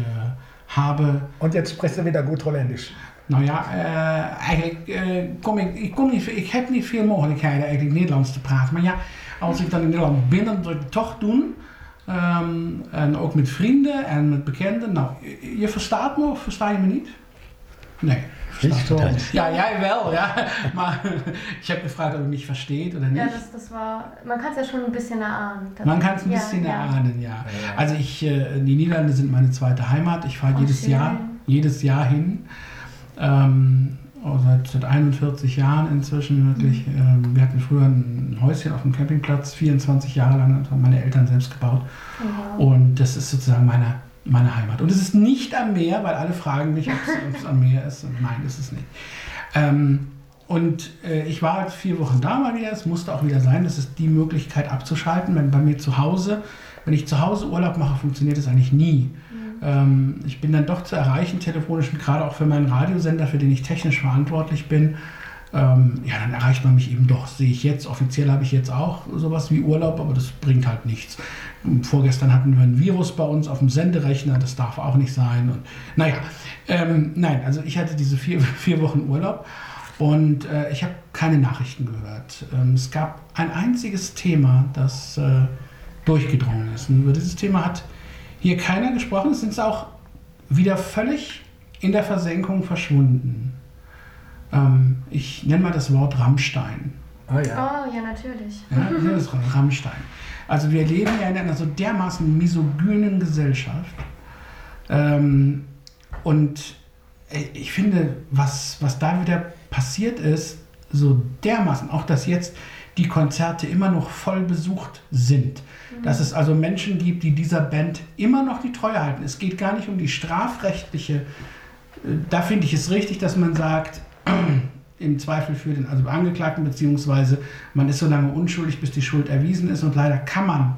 habe... Und jetzt sprichst du wieder gut Holländisch. Nou ja, uh, eigenlijk uh, kom ik, ik, kom niet, ik heb niet veel mogelijkheden eigenlijk Nederlands te praten. Maar ja, als ik dan in Nederland ben, dan wil ik het toch doen. Um, en ook met vrienden en met bekenden. Nou, je verstaat me of versta je me niet? Nee. Nicht so. Ja, ja, wel, ja. Maar ich habe gefragt, ob er mich versteht oder nicht. Ja, das, das war, man kann es ja schon ein bisschen erahnen. Man kann es ein bisschen ja, erahnen, ja. ja. Also ich, äh, die Niederlande sind meine zweite Heimat. Ich fahre oh, jedes Jahr, jedes Jahr hin. Ähm, oh, seit, seit 41 Jahren inzwischen wirklich. Mhm. Ähm, wir hatten früher ein Häuschen auf dem Campingplatz, 24 Jahre lang, das haben meine Eltern selbst gebaut. Oh, Und das ist sozusagen meine meine Heimat. Und es ist nicht am Meer, weil alle fragen mich, ob es am Meer ist. Und nein, ist es nicht. Ähm, und äh, ich war halt vier Wochen da mal wieder. Es musste auch wieder sein. Das ist die Möglichkeit abzuschalten. Wenn bei mir zu Hause, wenn ich zu Hause Urlaub mache, funktioniert das eigentlich nie. Ähm, ich bin dann doch zu erreichen telefonisch und gerade auch für meinen Radiosender, für den ich technisch verantwortlich bin. Ähm, ja, dann erreicht man mich eben doch, sehe ich jetzt. Offiziell habe ich jetzt auch sowas wie Urlaub, aber das bringt halt nichts. Vorgestern hatten wir ein Virus bei uns auf dem Senderechner, das darf auch nicht sein. Und, naja, ähm, nein, also ich hatte diese vier, vier Wochen Urlaub und äh, ich habe keine Nachrichten gehört. Ähm, es gab ein einziges Thema, das äh, durchgedrungen ist. Und über dieses Thema hat hier keiner gesprochen. Es sind auch wieder völlig in der Versenkung verschwunden. Ähm, ich nenne mal das Wort Rammstein. Oh ja. Oh ja, natürlich. Ja, das ist Rammstein. Also wir leben ja in einer so dermaßen misogynen Gesellschaft. Ähm, und ich finde, was, was da wieder passiert ist, so dermaßen, auch dass jetzt die Konzerte immer noch voll besucht sind. Mhm. Dass es also Menschen gibt, die dieser Band immer noch die Treue halten. Es geht gar nicht um die strafrechtliche. Äh, da finde ich es richtig, dass man sagt, im Zweifel für den also Angeklagten, beziehungsweise man ist so lange unschuldig, bis die Schuld erwiesen ist und leider kann man,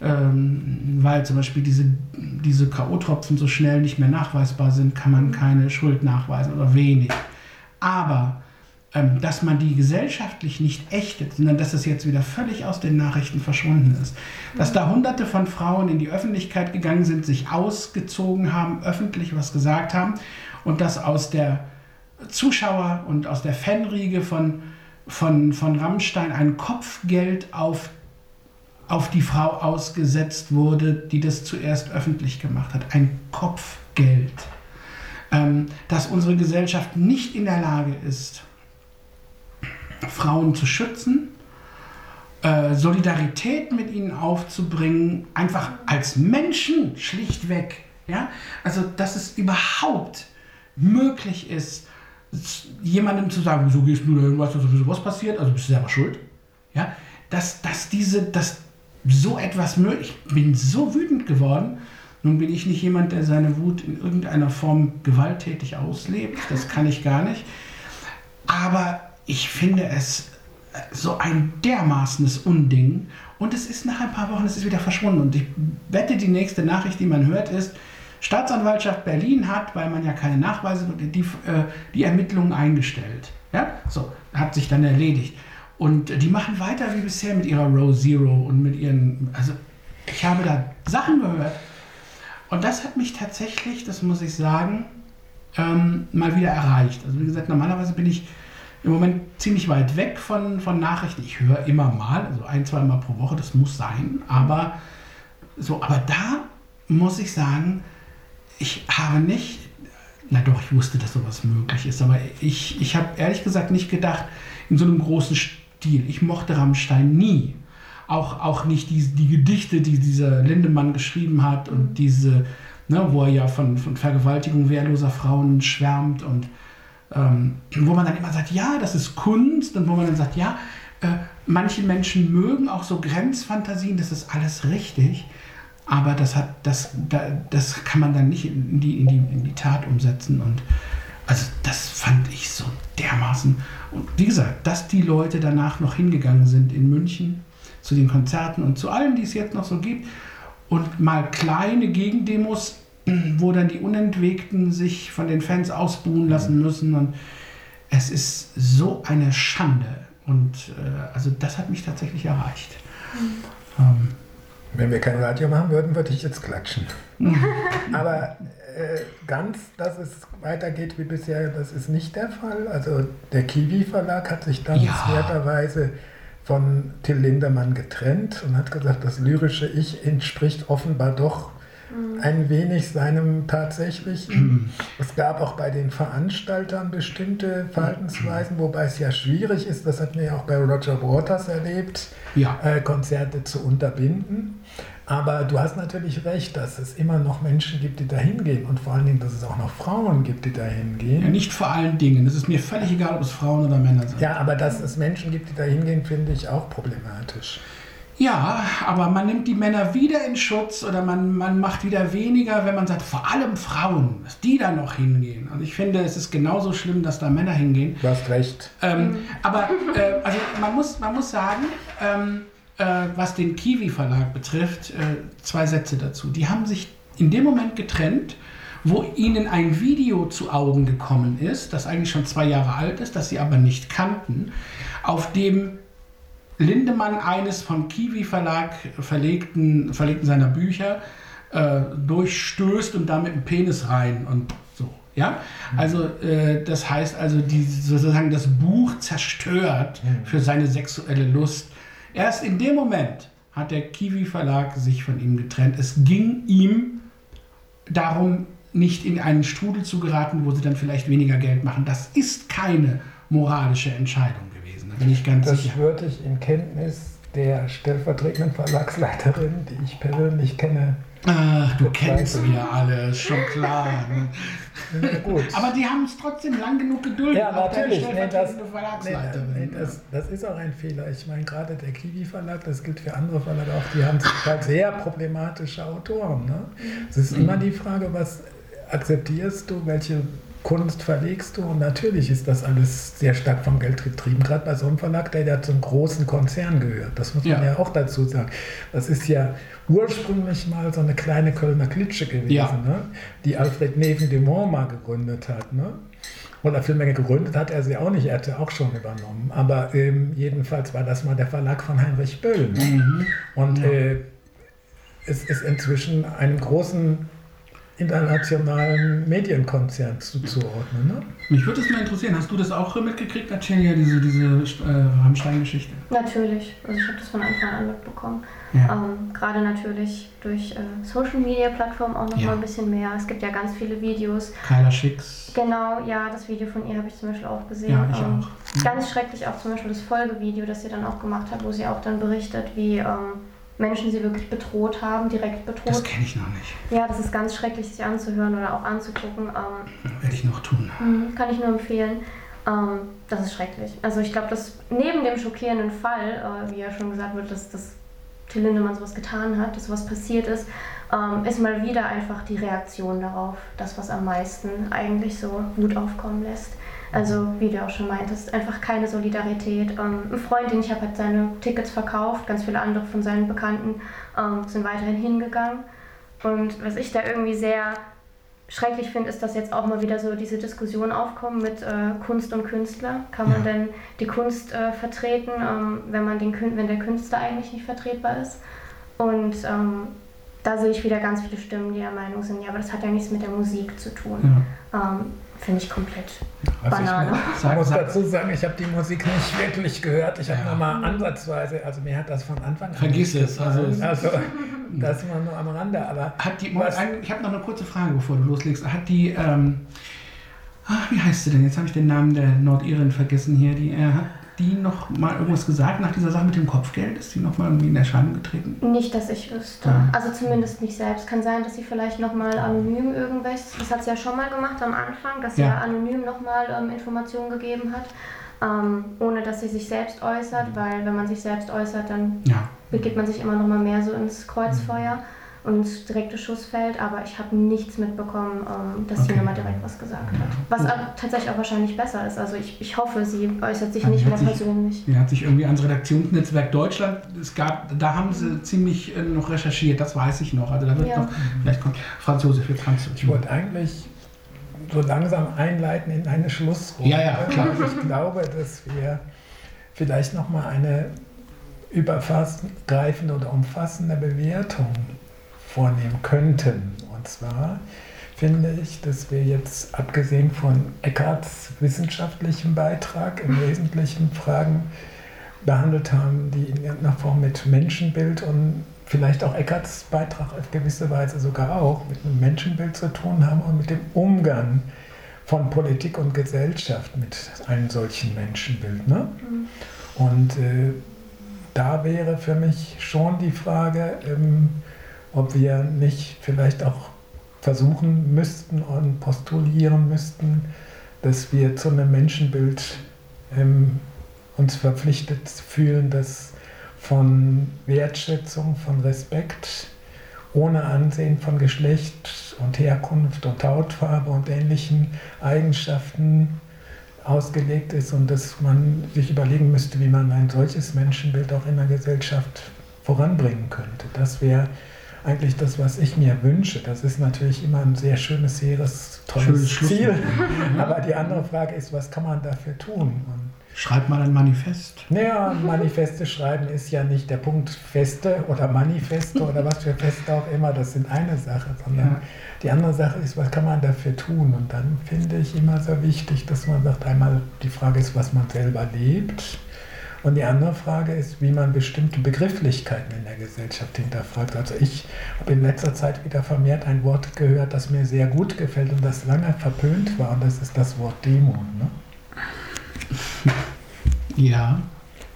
ähm, weil zum Beispiel diese, diese K.O.-Tropfen so schnell nicht mehr nachweisbar sind, kann man keine Schuld nachweisen oder wenig. Aber dass man die gesellschaftlich nicht ächtet, sondern dass es jetzt wieder völlig aus den Nachrichten verschwunden ist. Dass da hunderte von Frauen in die Öffentlichkeit gegangen sind, sich ausgezogen haben, öffentlich was gesagt haben und dass aus der Zuschauer und aus der Fanriege von, von, von Rammstein ein Kopfgeld auf, auf die Frau ausgesetzt wurde, die das zuerst öffentlich gemacht hat. Ein Kopfgeld. Ähm, dass unsere Gesellschaft nicht in der Lage ist, Frauen zu schützen, äh, Solidarität mit ihnen aufzubringen, einfach als Menschen schlichtweg. Ja? Also, dass es überhaupt möglich ist, jemandem zu sagen, wieso gehst du denn, was, was passiert, also bist du selber schuld. Ja, dass, dass diese, dass so etwas möglich, ich bin so wütend geworden. Nun bin ich nicht jemand, der seine Wut in irgendeiner Form gewalttätig auslebt, das kann ich gar nicht. Aber ich finde es so ein dermaßenes Unding und es ist nach ein paar Wochen, es ist wieder verschwunden und ich wette, die nächste Nachricht, die man hört, ist, Staatsanwaltschaft Berlin hat, weil man ja keine Nachweise, die, äh, die Ermittlungen eingestellt. Ja, so, hat sich dann erledigt. Und die machen weiter wie bisher mit ihrer Row Zero und mit ihren, also ich habe da Sachen gehört. Und das hat mich tatsächlich, das muss ich sagen, ähm, mal wieder erreicht. Also wie gesagt, normalerweise bin ich im Moment ziemlich weit weg von, von Nachrichten. Ich höre immer mal, also ein, zwei Mal pro Woche, das muss sein. Aber so, aber da muss ich sagen, ich habe nicht, na doch, ich wusste, dass sowas möglich ist, aber ich, ich habe ehrlich gesagt nicht gedacht, in so einem großen Stil. Ich mochte Rammstein nie. Auch, auch nicht die, die Gedichte, die dieser Lindemann geschrieben hat und diese, ne, wo er ja von, von Vergewaltigung wehrloser Frauen schwärmt und ähm, wo man dann immer sagt, ja, das ist Kunst und wo man dann sagt, ja, äh, manche Menschen mögen auch so Grenzfantasien, das ist alles richtig. Aber das, hat, das, das kann man dann nicht in die, in, die, in die Tat umsetzen. Und also das fand ich so dermaßen. Und wie gesagt, dass die Leute danach noch hingegangen sind in München, zu den Konzerten und zu allem, die es jetzt noch so gibt. Und mal kleine Gegendemos, wo dann die Unentwegten sich von den Fans ausbuhen lassen müssen. Und es ist so eine Schande. Und äh, also das hat mich tatsächlich erreicht. Mhm. Ähm, Wenn wir kein Radio machen würden, würde ich jetzt klatschen. Aber äh, ganz, dass es weitergeht wie bisher, das ist nicht der Fall. Also der Kiwi Verlag hat sich dankenswerterweise ja. von Till Lindemann getrennt und hat gesagt, das lyrische Ich entspricht offenbar doch. Ein wenig seinem tatsächlichen. Mhm. Es gab auch bei den Veranstaltern bestimmte Verhaltensweisen, wobei es ja schwierig ist, das hat man ja auch bei Roger Waters erlebt, ja. äh, Konzerte zu unterbinden. Aber du hast natürlich recht, dass es immer noch Menschen gibt, die da hingehen und vor allen Dingen, dass es auch noch Frauen gibt, die da hingehen. Ja, nicht vor allen Dingen. Es ist mir völlig egal, ob es Frauen oder Männer sind. Ja, aber dass es Menschen gibt, die da hingehen, finde ich auch problematisch. Ja, aber man nimmt die Männer wieder in Schutz oder man, man macht wieder weniger, wenn man sagt, vor allem Frauen, dass die da noch hingehen. Und ich finde, es ist genauso schlimm, dass da Männer hingehen. Du hast recht. Ähm, aber äh, also man, muss, man muss sagen, ähm, äh, was den Kiwi Verlag betrifft, äh, zwei Sätze dazu. Die haben sich in dem Moment getrennt, wo ihnen ein Video zu Augen gekommen ist, das eigentlich schon zwei Jahre alt ist, das sie aber nicht kannten, auf dem Lindemann eines vom Kiwi Verlag verlegten, verlegten seiner Bücher äh, durchstößt und damit einen Penis rein und so. Ja, also äh, das heißt also, die, sozusagen das Buch zerstört mhm. für seine sexuelle Lust Erst in dem Moment hat der Kiwi Verlag sich von ihm getrennt. Es ging ihm darum, nicht in einen Strudel zu geraten, wo sie dann vielleicht weniger Geld machen. Das ist keine moralische Entscheidung da bin ich ganz das sicher. Das würde ich in Kenntnis der stellvertretenden Verlagsleiterin, die ich persönlich kenne, Ach, du kennst sie ja alle, schon klar. Ne? Gut. Aber die haben es trotzdem lang genug geduldet. Ja, natürlich. Nee, das, nee, nee, das, das, ist auch ein Fehler. Ich meine, gerade der Kiwi-Verlag, das gilt für andere Verlage auch, die haben halt sehr problematische Autoren. Ne? Es ist mhm. immer die Frage, was akzeptierst du, welche Kunst verlegst du und natürlich ist das alles sehr stark vom Geld getrieben, gerade bei so einem Verlag, der ja zum großen Konzern gehört. Das muss man ja, ja auch dazu sagen. Das ist ja ursprünglich mal so eine kleine Kölner Klitsche gewesen, ja. ne? die Alfred Neven de mal gegründet hat. Ne? Oder vielmehr gegründet hat er sie auch nicht, er hat sie auch schon übernommen. Aber ähm, jedenfalls war das mal der Verlag von Heinrich Böll. Ne? Mhm. Und ja. äh, es ist inzwischen einem großen internationalen Medienkonzern zuzuordnen. Ne? Mich würde es mal interessieren, hast du das auch mitgekriegt, Acelia, diese, diese äh, Rammstein-Geschichte? Natürlich, also ich habe das von Anfang an mitbekommen. Ja. Ähm, Gerade natürlich durch äh, Social-Media-Plattformen auch noch ja. mal ein bisschen mehr. Es gibt ja ganz viele Videos. Kyla Schicks. Genau, ja, das Video von ihr habe ich zum Beispiel auch gesehen. Ja, ich ähm, auch. Mhm. Ganz schrecklich auch zum Beispiel das Folgevideo, das sie dann auch gemacht hat, wo sie auch dann berichtet, wie... Ähm, Menschen sie wirklich bedroht haben, direkt bedroht. Das kenne ich noch nicht. Ja, das ist ganz schrecklich, sich anzuhören oder auch anzugucken. Ähm, Werde ich noch tun. Mhm, kann ich nur empfehlen. Ähm, das ist schrecklich. Also ich glaube, dass neben dem schockierenden Fall, äh, wie ja schon gesagt wird, dass, dass Till Lindemann sowas getan hat, dass sowas passiert ist, ähm, ist mal wieder einfach die Reaktion darauf, das, was am meisten eigentlich so Wut aufkommen lässt. Also wie du auch schon meintest, einfach keine Solidarität. Ähm, ein Freund, den ich habe, hat seine Tickets verkauft, ganz viele andere von seinen Bekannten ähm, sind weiterhin hingegangen. Und was ich da irgendwie sehr schrecklich finde, ist, dass jetzt auch mal wieder so diese Diskussion aufkommt mit äh, Kunst und Künstler. Kann man ja. denn die Kunst äh, vertreten, ähm, wenn, man den, wenn der Künstler eigentlich nicht vertretbar ist? Und ähm, da sehe ich wieder ganz viele Stimmen, die der Meinung sind, ja, aber das hat ja nichts mit der Musik zu tun. Ja. Ähm, Finde ich komplett also Banane. Ich, ich muss dazu sagen, ich habe die Musik nicht wirklich gehört. Ich habe ja. nur mal ansatzweise, also mir hat das von Anfang an. Vergiss es. Also, also das war nur am Rande. Aber hat die, was, ich habe noch eine kurze Frage, bevor du loslegst. Hat die, ähm, ach, wie heißt sie denn? Jetzt habe ich den Namen der Nordirin vergessen hier. Die, äh, hat die noch mal irgendwas gesagt nach dieser Sache mit dem Kopfgeld? Ist die noch mal irgendwie in Erscheinung getreten? Nicht, dass ich wüsste. Ja. Also zumindest nicht selbst. Kann sein, dass sie vielleicht noch mal anonym irgendwas, das hat sie ja schon mal gemacht am Anfang, dass sie ja, anonym noch mal ähm, Informationen gegeben hat, ähm, ohne dass sie sich selbst äußert, weil wenn man sich selbst äußert, dann ja. begibt man sich immer noch mal mehr so ins Kreuzfeuer. und ins direkte Schussfeld, aber ich habe nichts mitbekommen, ähm, dass Okay. die nochmal direkt was gesagt hat. Was auch tatsächlich auch wahrscheinlich besser ist. Also ich, ich hoffe, sie äußert sich Dann nicht mehr persönlich. Er hat sich irgendwie ans Redaktionsnetzwerk Deutschland, es gab, da haben sie ziemlich äh, noch recherchiert, das weiß ich noch. Also da wird Ja. noch, vielleicht kommt Franzose für Franzose. Ich wollte eigentlich so langsam einleiten in eine Schlussrunde. Ja, ja, klar. Ich glaube, dass wir vielleicht nochmal eine übergreifende oder umfassende Bewertung vornehmen könnten. Und zwar finde ich, dass wir jetzt, abgesehen von Eckarts wissenschaftlichem Beitrag, im Wesentlichen Fragen behandelt haben, die in irgendeiner Form mit Menschenbild und vielleicht auch Eckarts Beitrag auf gewisse Weise sogar auch mit einem Menschenbild zu tun haben und mit dem Umgang von Politik und Gesellschaft mit einem solchen Menschenbild. Ne? Und äh, da wäre für mich schon die Frage, ähm, ob wir nicht vielleicht auch versuchen müssten und postulieren müssten, dass wir zu einem Menschenbild ähm, uns verpflichtet fühlen, das von Wertschätzung, von Respekt, ohne Ansehen von Geschlecht und Herkunft und Hautfarbe und ähnlichen Eigenschaften ausgelegt ist und dass man sich überlegen müsste, wie man ein solches Menschenbild auch in der Gesellschaft voranbringen könnte. Das wäre eigentlich das, was ich mir wünsche. Das ist natürlich immer ein sehr schönes, hehres, tolles Schönes. Ziel. Aber die andere Frage ist, was kann man dafür tun? Und Schreibt mal ein Manifest. naja, Manifeste schreiben ist ja nicht der Punkt Feste oder Manifeste oder was für Feste auch immer, das sind eine Sache, sondern Ja. die andere Sache ist, was kann man dafür tun? Und dann finde ich immer sehr wichtig, dass man sagt, einmal die Frage ist, was man selber lebt. Und die andere Frage ist, wie man bestimmte Begrifflichkeiten in der Gesellschaft hinterfragt. Also ich habe in letzter Zeit wieder vermehrt ein Wort gehört, das mir sehr gut gefällt und das lange verpönt war, und das ist das Wort Demo. Ne? Ja.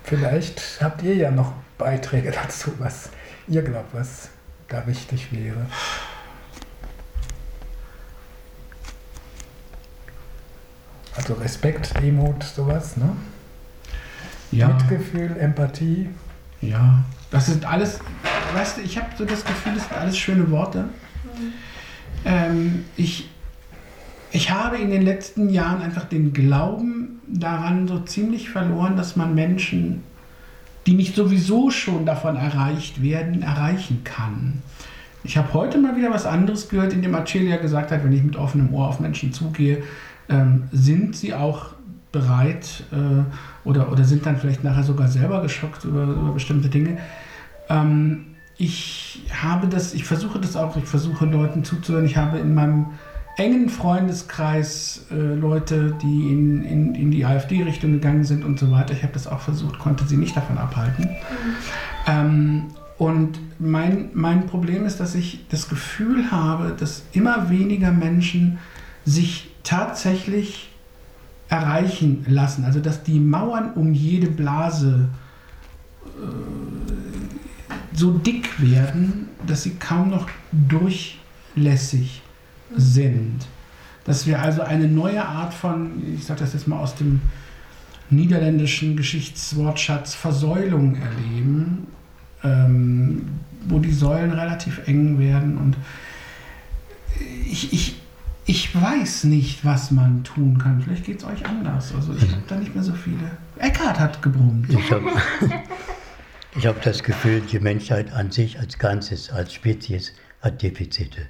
Vielleicht habt ihr ja noch Beiträge dazu, was ihr glaubt, was da wichtig wäre. Also Respekt, Demut, sowas, ne? Ja. Mitgefühl, Empathie. Ja. Das sind alles, weißt du, ich habe so das Gefühl, das sind alles schöne Worte. Ähm, ich, ich habe in den letzten Jahren einfach den Glauben daran so ziemlich verloren, dass man Menschen, die nicht sowieso schon davon erreicht werden, erreichen kann. Ich habe heute mal wieder was anderes gehört, in dem Acelia gesagt hat, wenn ich mit offenem Ohr auf Menschen zugehe, ähm, sind sie auch bereit äh, oder, oder sind dann vielleicht nachher sogar selber geschockt über, über bestimmte Dinge. Ähm, ich habe das, ich versuche das auch, ich versuche Leuten zuzuhören. Ich habe in meinem engen Freundeskreis äh, Leute, die in, in, in die AfD-Richtung gegangen sind und so weiter. Ich habe das auch versucht, konnte sie nicht davon abhalten. Ähm, und mein, mein Problem ist, dass ich das Gefühl habe, dass immer weniger Menschen sich tatsächlich erreichen lassen. Also dass die Mauern um jede Blase äh, so dick werden, dass sie kaum noch durchlässig sind. Dass wir also eine neue Art von, ich sage das jetzt mal aus dem niederländischen Geschichtswortschatz, Versäulung erleben, ähm, wo die Säulen relativ eng werden. Und ich, ich, ich weiß nicht, was man tun kann. Vielleicht geht es euch anders. Also ich habe da nicht mehr so viele. Eckhard hat gebrummt. Ich habe ich hab das Gefühl, die Menschheit an sich als Ganzes, als Spezies, hat Defizite.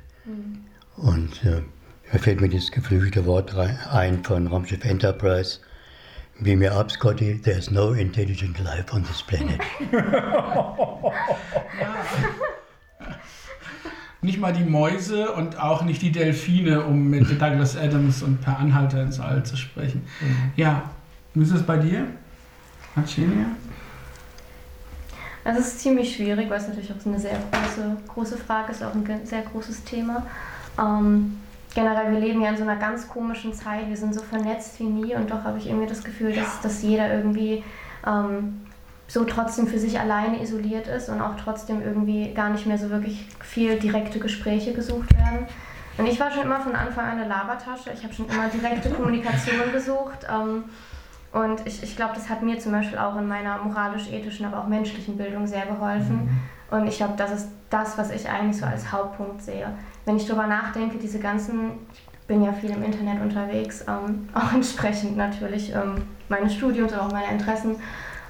Und äh, mir fällt mir das geflügelte Wort rein, ein von Raumschiff Enterprise. Wie mir ab, Scotty, there's no intelligent life on this planet. Nicht mal die Mäuse und auch nicht die Delfine, um mit Douglas Adams und Per Anhalter ins All zu sprechen. Ja, wie ist es bei dir? Arcelia? Also es ist ziemlich schwierig, weil es natürlich auch so eine sehr große, große Frage ist, auch ein sehr großes Thema. Ähm, generell, wir leben ja in so einer ganz komischen Zeit, wir sind so vernetzt wie nie und doch habe ich irgendwie das Gefühl, dass, dass jeder irgendwie ähm, so trotzdem für sich alleine isoliert ist und auch trotzdem irgendwie gar nicht mehr so wirklich viel direkte Gespräche gesucht werden. Und ich war schon immer von Anfang an eine Labertasche, ich habe schon immer direkte Kommunikation gesucht. Ähm, und ich, ich glaube, das hat mir zum Beispiel auch in meiner moralisch-ethischen, aber auch menschlichen Bildung sehr geholfen. Und ich glaube, das ist das, was ich eigentlich so als Hauptpunkt sehe. Wenn ich darüber nachdenke, diese ganzen, ich bin ja viel im Internet unterwegs, ähm, auch entsprechend natürlich ähm, meines Studiums, aber auch meine Interessen,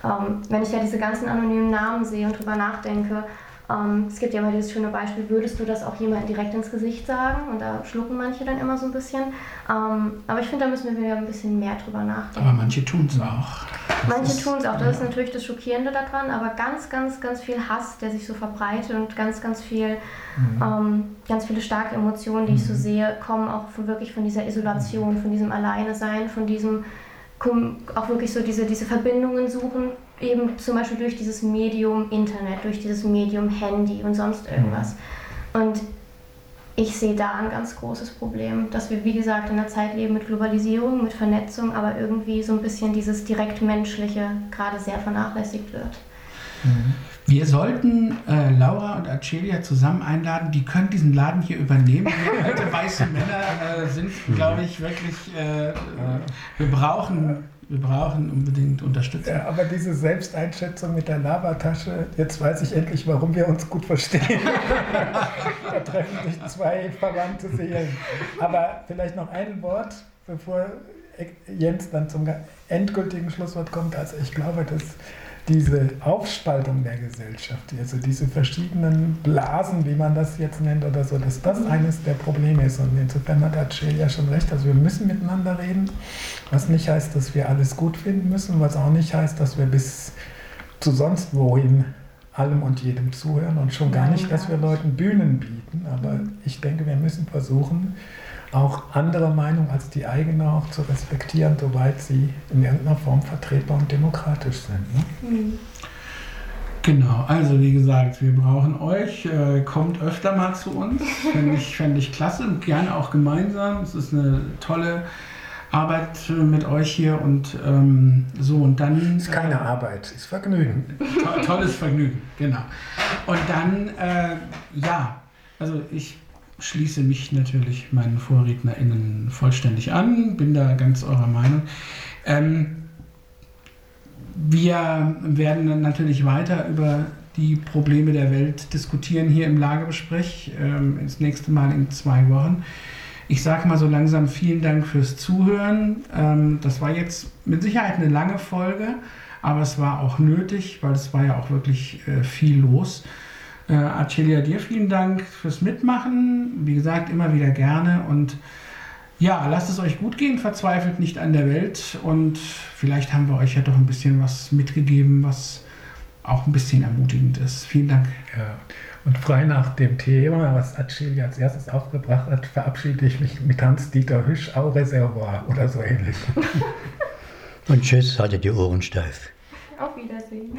ähm, wenn ich ja diese ganzen anonymen Namen sehe und darüber nachdenke, ähm, es gibt ja immer dieses schöne Beispiel, würdest du das auch jemandem direkt ins Gesicht sagen? Und da schlucken manche dann immer so ein bisschen. Ähm, aber ich finde, da müssen wir wieder ein bisschen mehr drüber nachdenken. Aber manche tun es auch. Manche tun es auch, das ja. ist natürlich das Schockierende daran, aber ganz, ganz, ganz viel Hass, der sich so verbreitet und ganz, ganz viel, mhm. ähm, ganz viele starke Emotionen, die mhm. ich so mhm. sehe, kommen auch von, wirklich von dieser Isolation, von diesem Alleine-Sein, von diesem auch wirklich so diese, diese Verbindungen suchen, eben zum Beispiel durch dieses Medium Internet, durch dieses Medium Handy und sonst irgendwas. Mhm. Und ich sehe da ein ganz großes Problem, dass wir, wie gesagt, in einer Zeit leben mit Globalisierung, mit Vernetzung, aber irgendwie so ein bisschen dieses direktmenschliche gerade sehr vernachlässigt wird. Mhm. Wir sollten äh, Laura und Acelia zusammen einladen. Die können diesen Laden hier übernehmen. Wir alte weiße Männer äh, sind, glaube ich, wirklich. Äh, wir brauchen wir brauchen unbedingt Unterstützung. Ja, aber diese Selbsteinschätzung mit der Labertasche, jetzt weiß ich endlich, warum wir uns gut verstehen. da treffen sich zwei verwandte Seelen. Aber vielleicht noch ein Wort, bevor Jens dann zum endgültigen Schlusswort kommt. Also ich glaube, dass diese Aufspaltung der Gesellschaft, also diese verschiedenen Blasen, wie man das jetzt nennt oder so, dass das eines der Probleme ist. Und insofern hat ja schon recht, also wir müssen miteinander reden, was nicht heißt, dass wir alles gut finden müssen, was auch nicht heißt, dass wir bis zu sonst wohin allem und jedem zuhören und schon gar nicht, dass wir Leuten Bühnen bieten. Aber ich denke, wir müssen versuchen, auch andere Meinungen als die eigene auch zu respektieren, soweit sie in irgendeiner Form vertretbar und demokratisch sind. Ne? Mhm. Genau, also wie gesagt, wir brauchen euch. Äh, kommt öfter mal zu uns. Fände ich, fänd ich klasse und gerne auch gemeinsam. Es ist eine tolle Arbeit mit euch hier und ähm, so und dann. Es ist keine äh, Arbeit, es ist Vergnügen. To tolles Vergnügen, genau. Und dann, äh, ja, also ich schließe mich natürlich meinen VorrednerInnen vollständig an, bin da ganz eurer Meinung. Ähm, wir werden natürlich weiter über die Probleme der Welt diskutieren hier im Lagebesprech, ähm, das nächste Mal in zwei Wochen. Ich sage mal so langsam vielen Dank fürs Zuhören. Ähm, das war jetzt mit Sicherheit eine lange Folge, aber es war auch nötig, weil es war ja auch wirklich äh, viel los. Äh, Arcelia, dir vielen Dank fürs Mitmachen. Wie gesagt, immer wieder gerne. Und ja, lasst es euch gut gehen, verzweifelt nicht an der Welt. Und vielleicht haben wir euch ja doch ein bisschen was mitgegeben, was auch ein bisschen ermutigend ist. Vielen Dank. Ja. Und frei nach dem Thema, was Acilia als erstes aufgebracht hat, verabschiede ich mich mit Hans-Dieter Hüsch, au Reservoir oder so ähnlich. Und tschüss, haltet die Ohren steif. Auf Wiedersehen.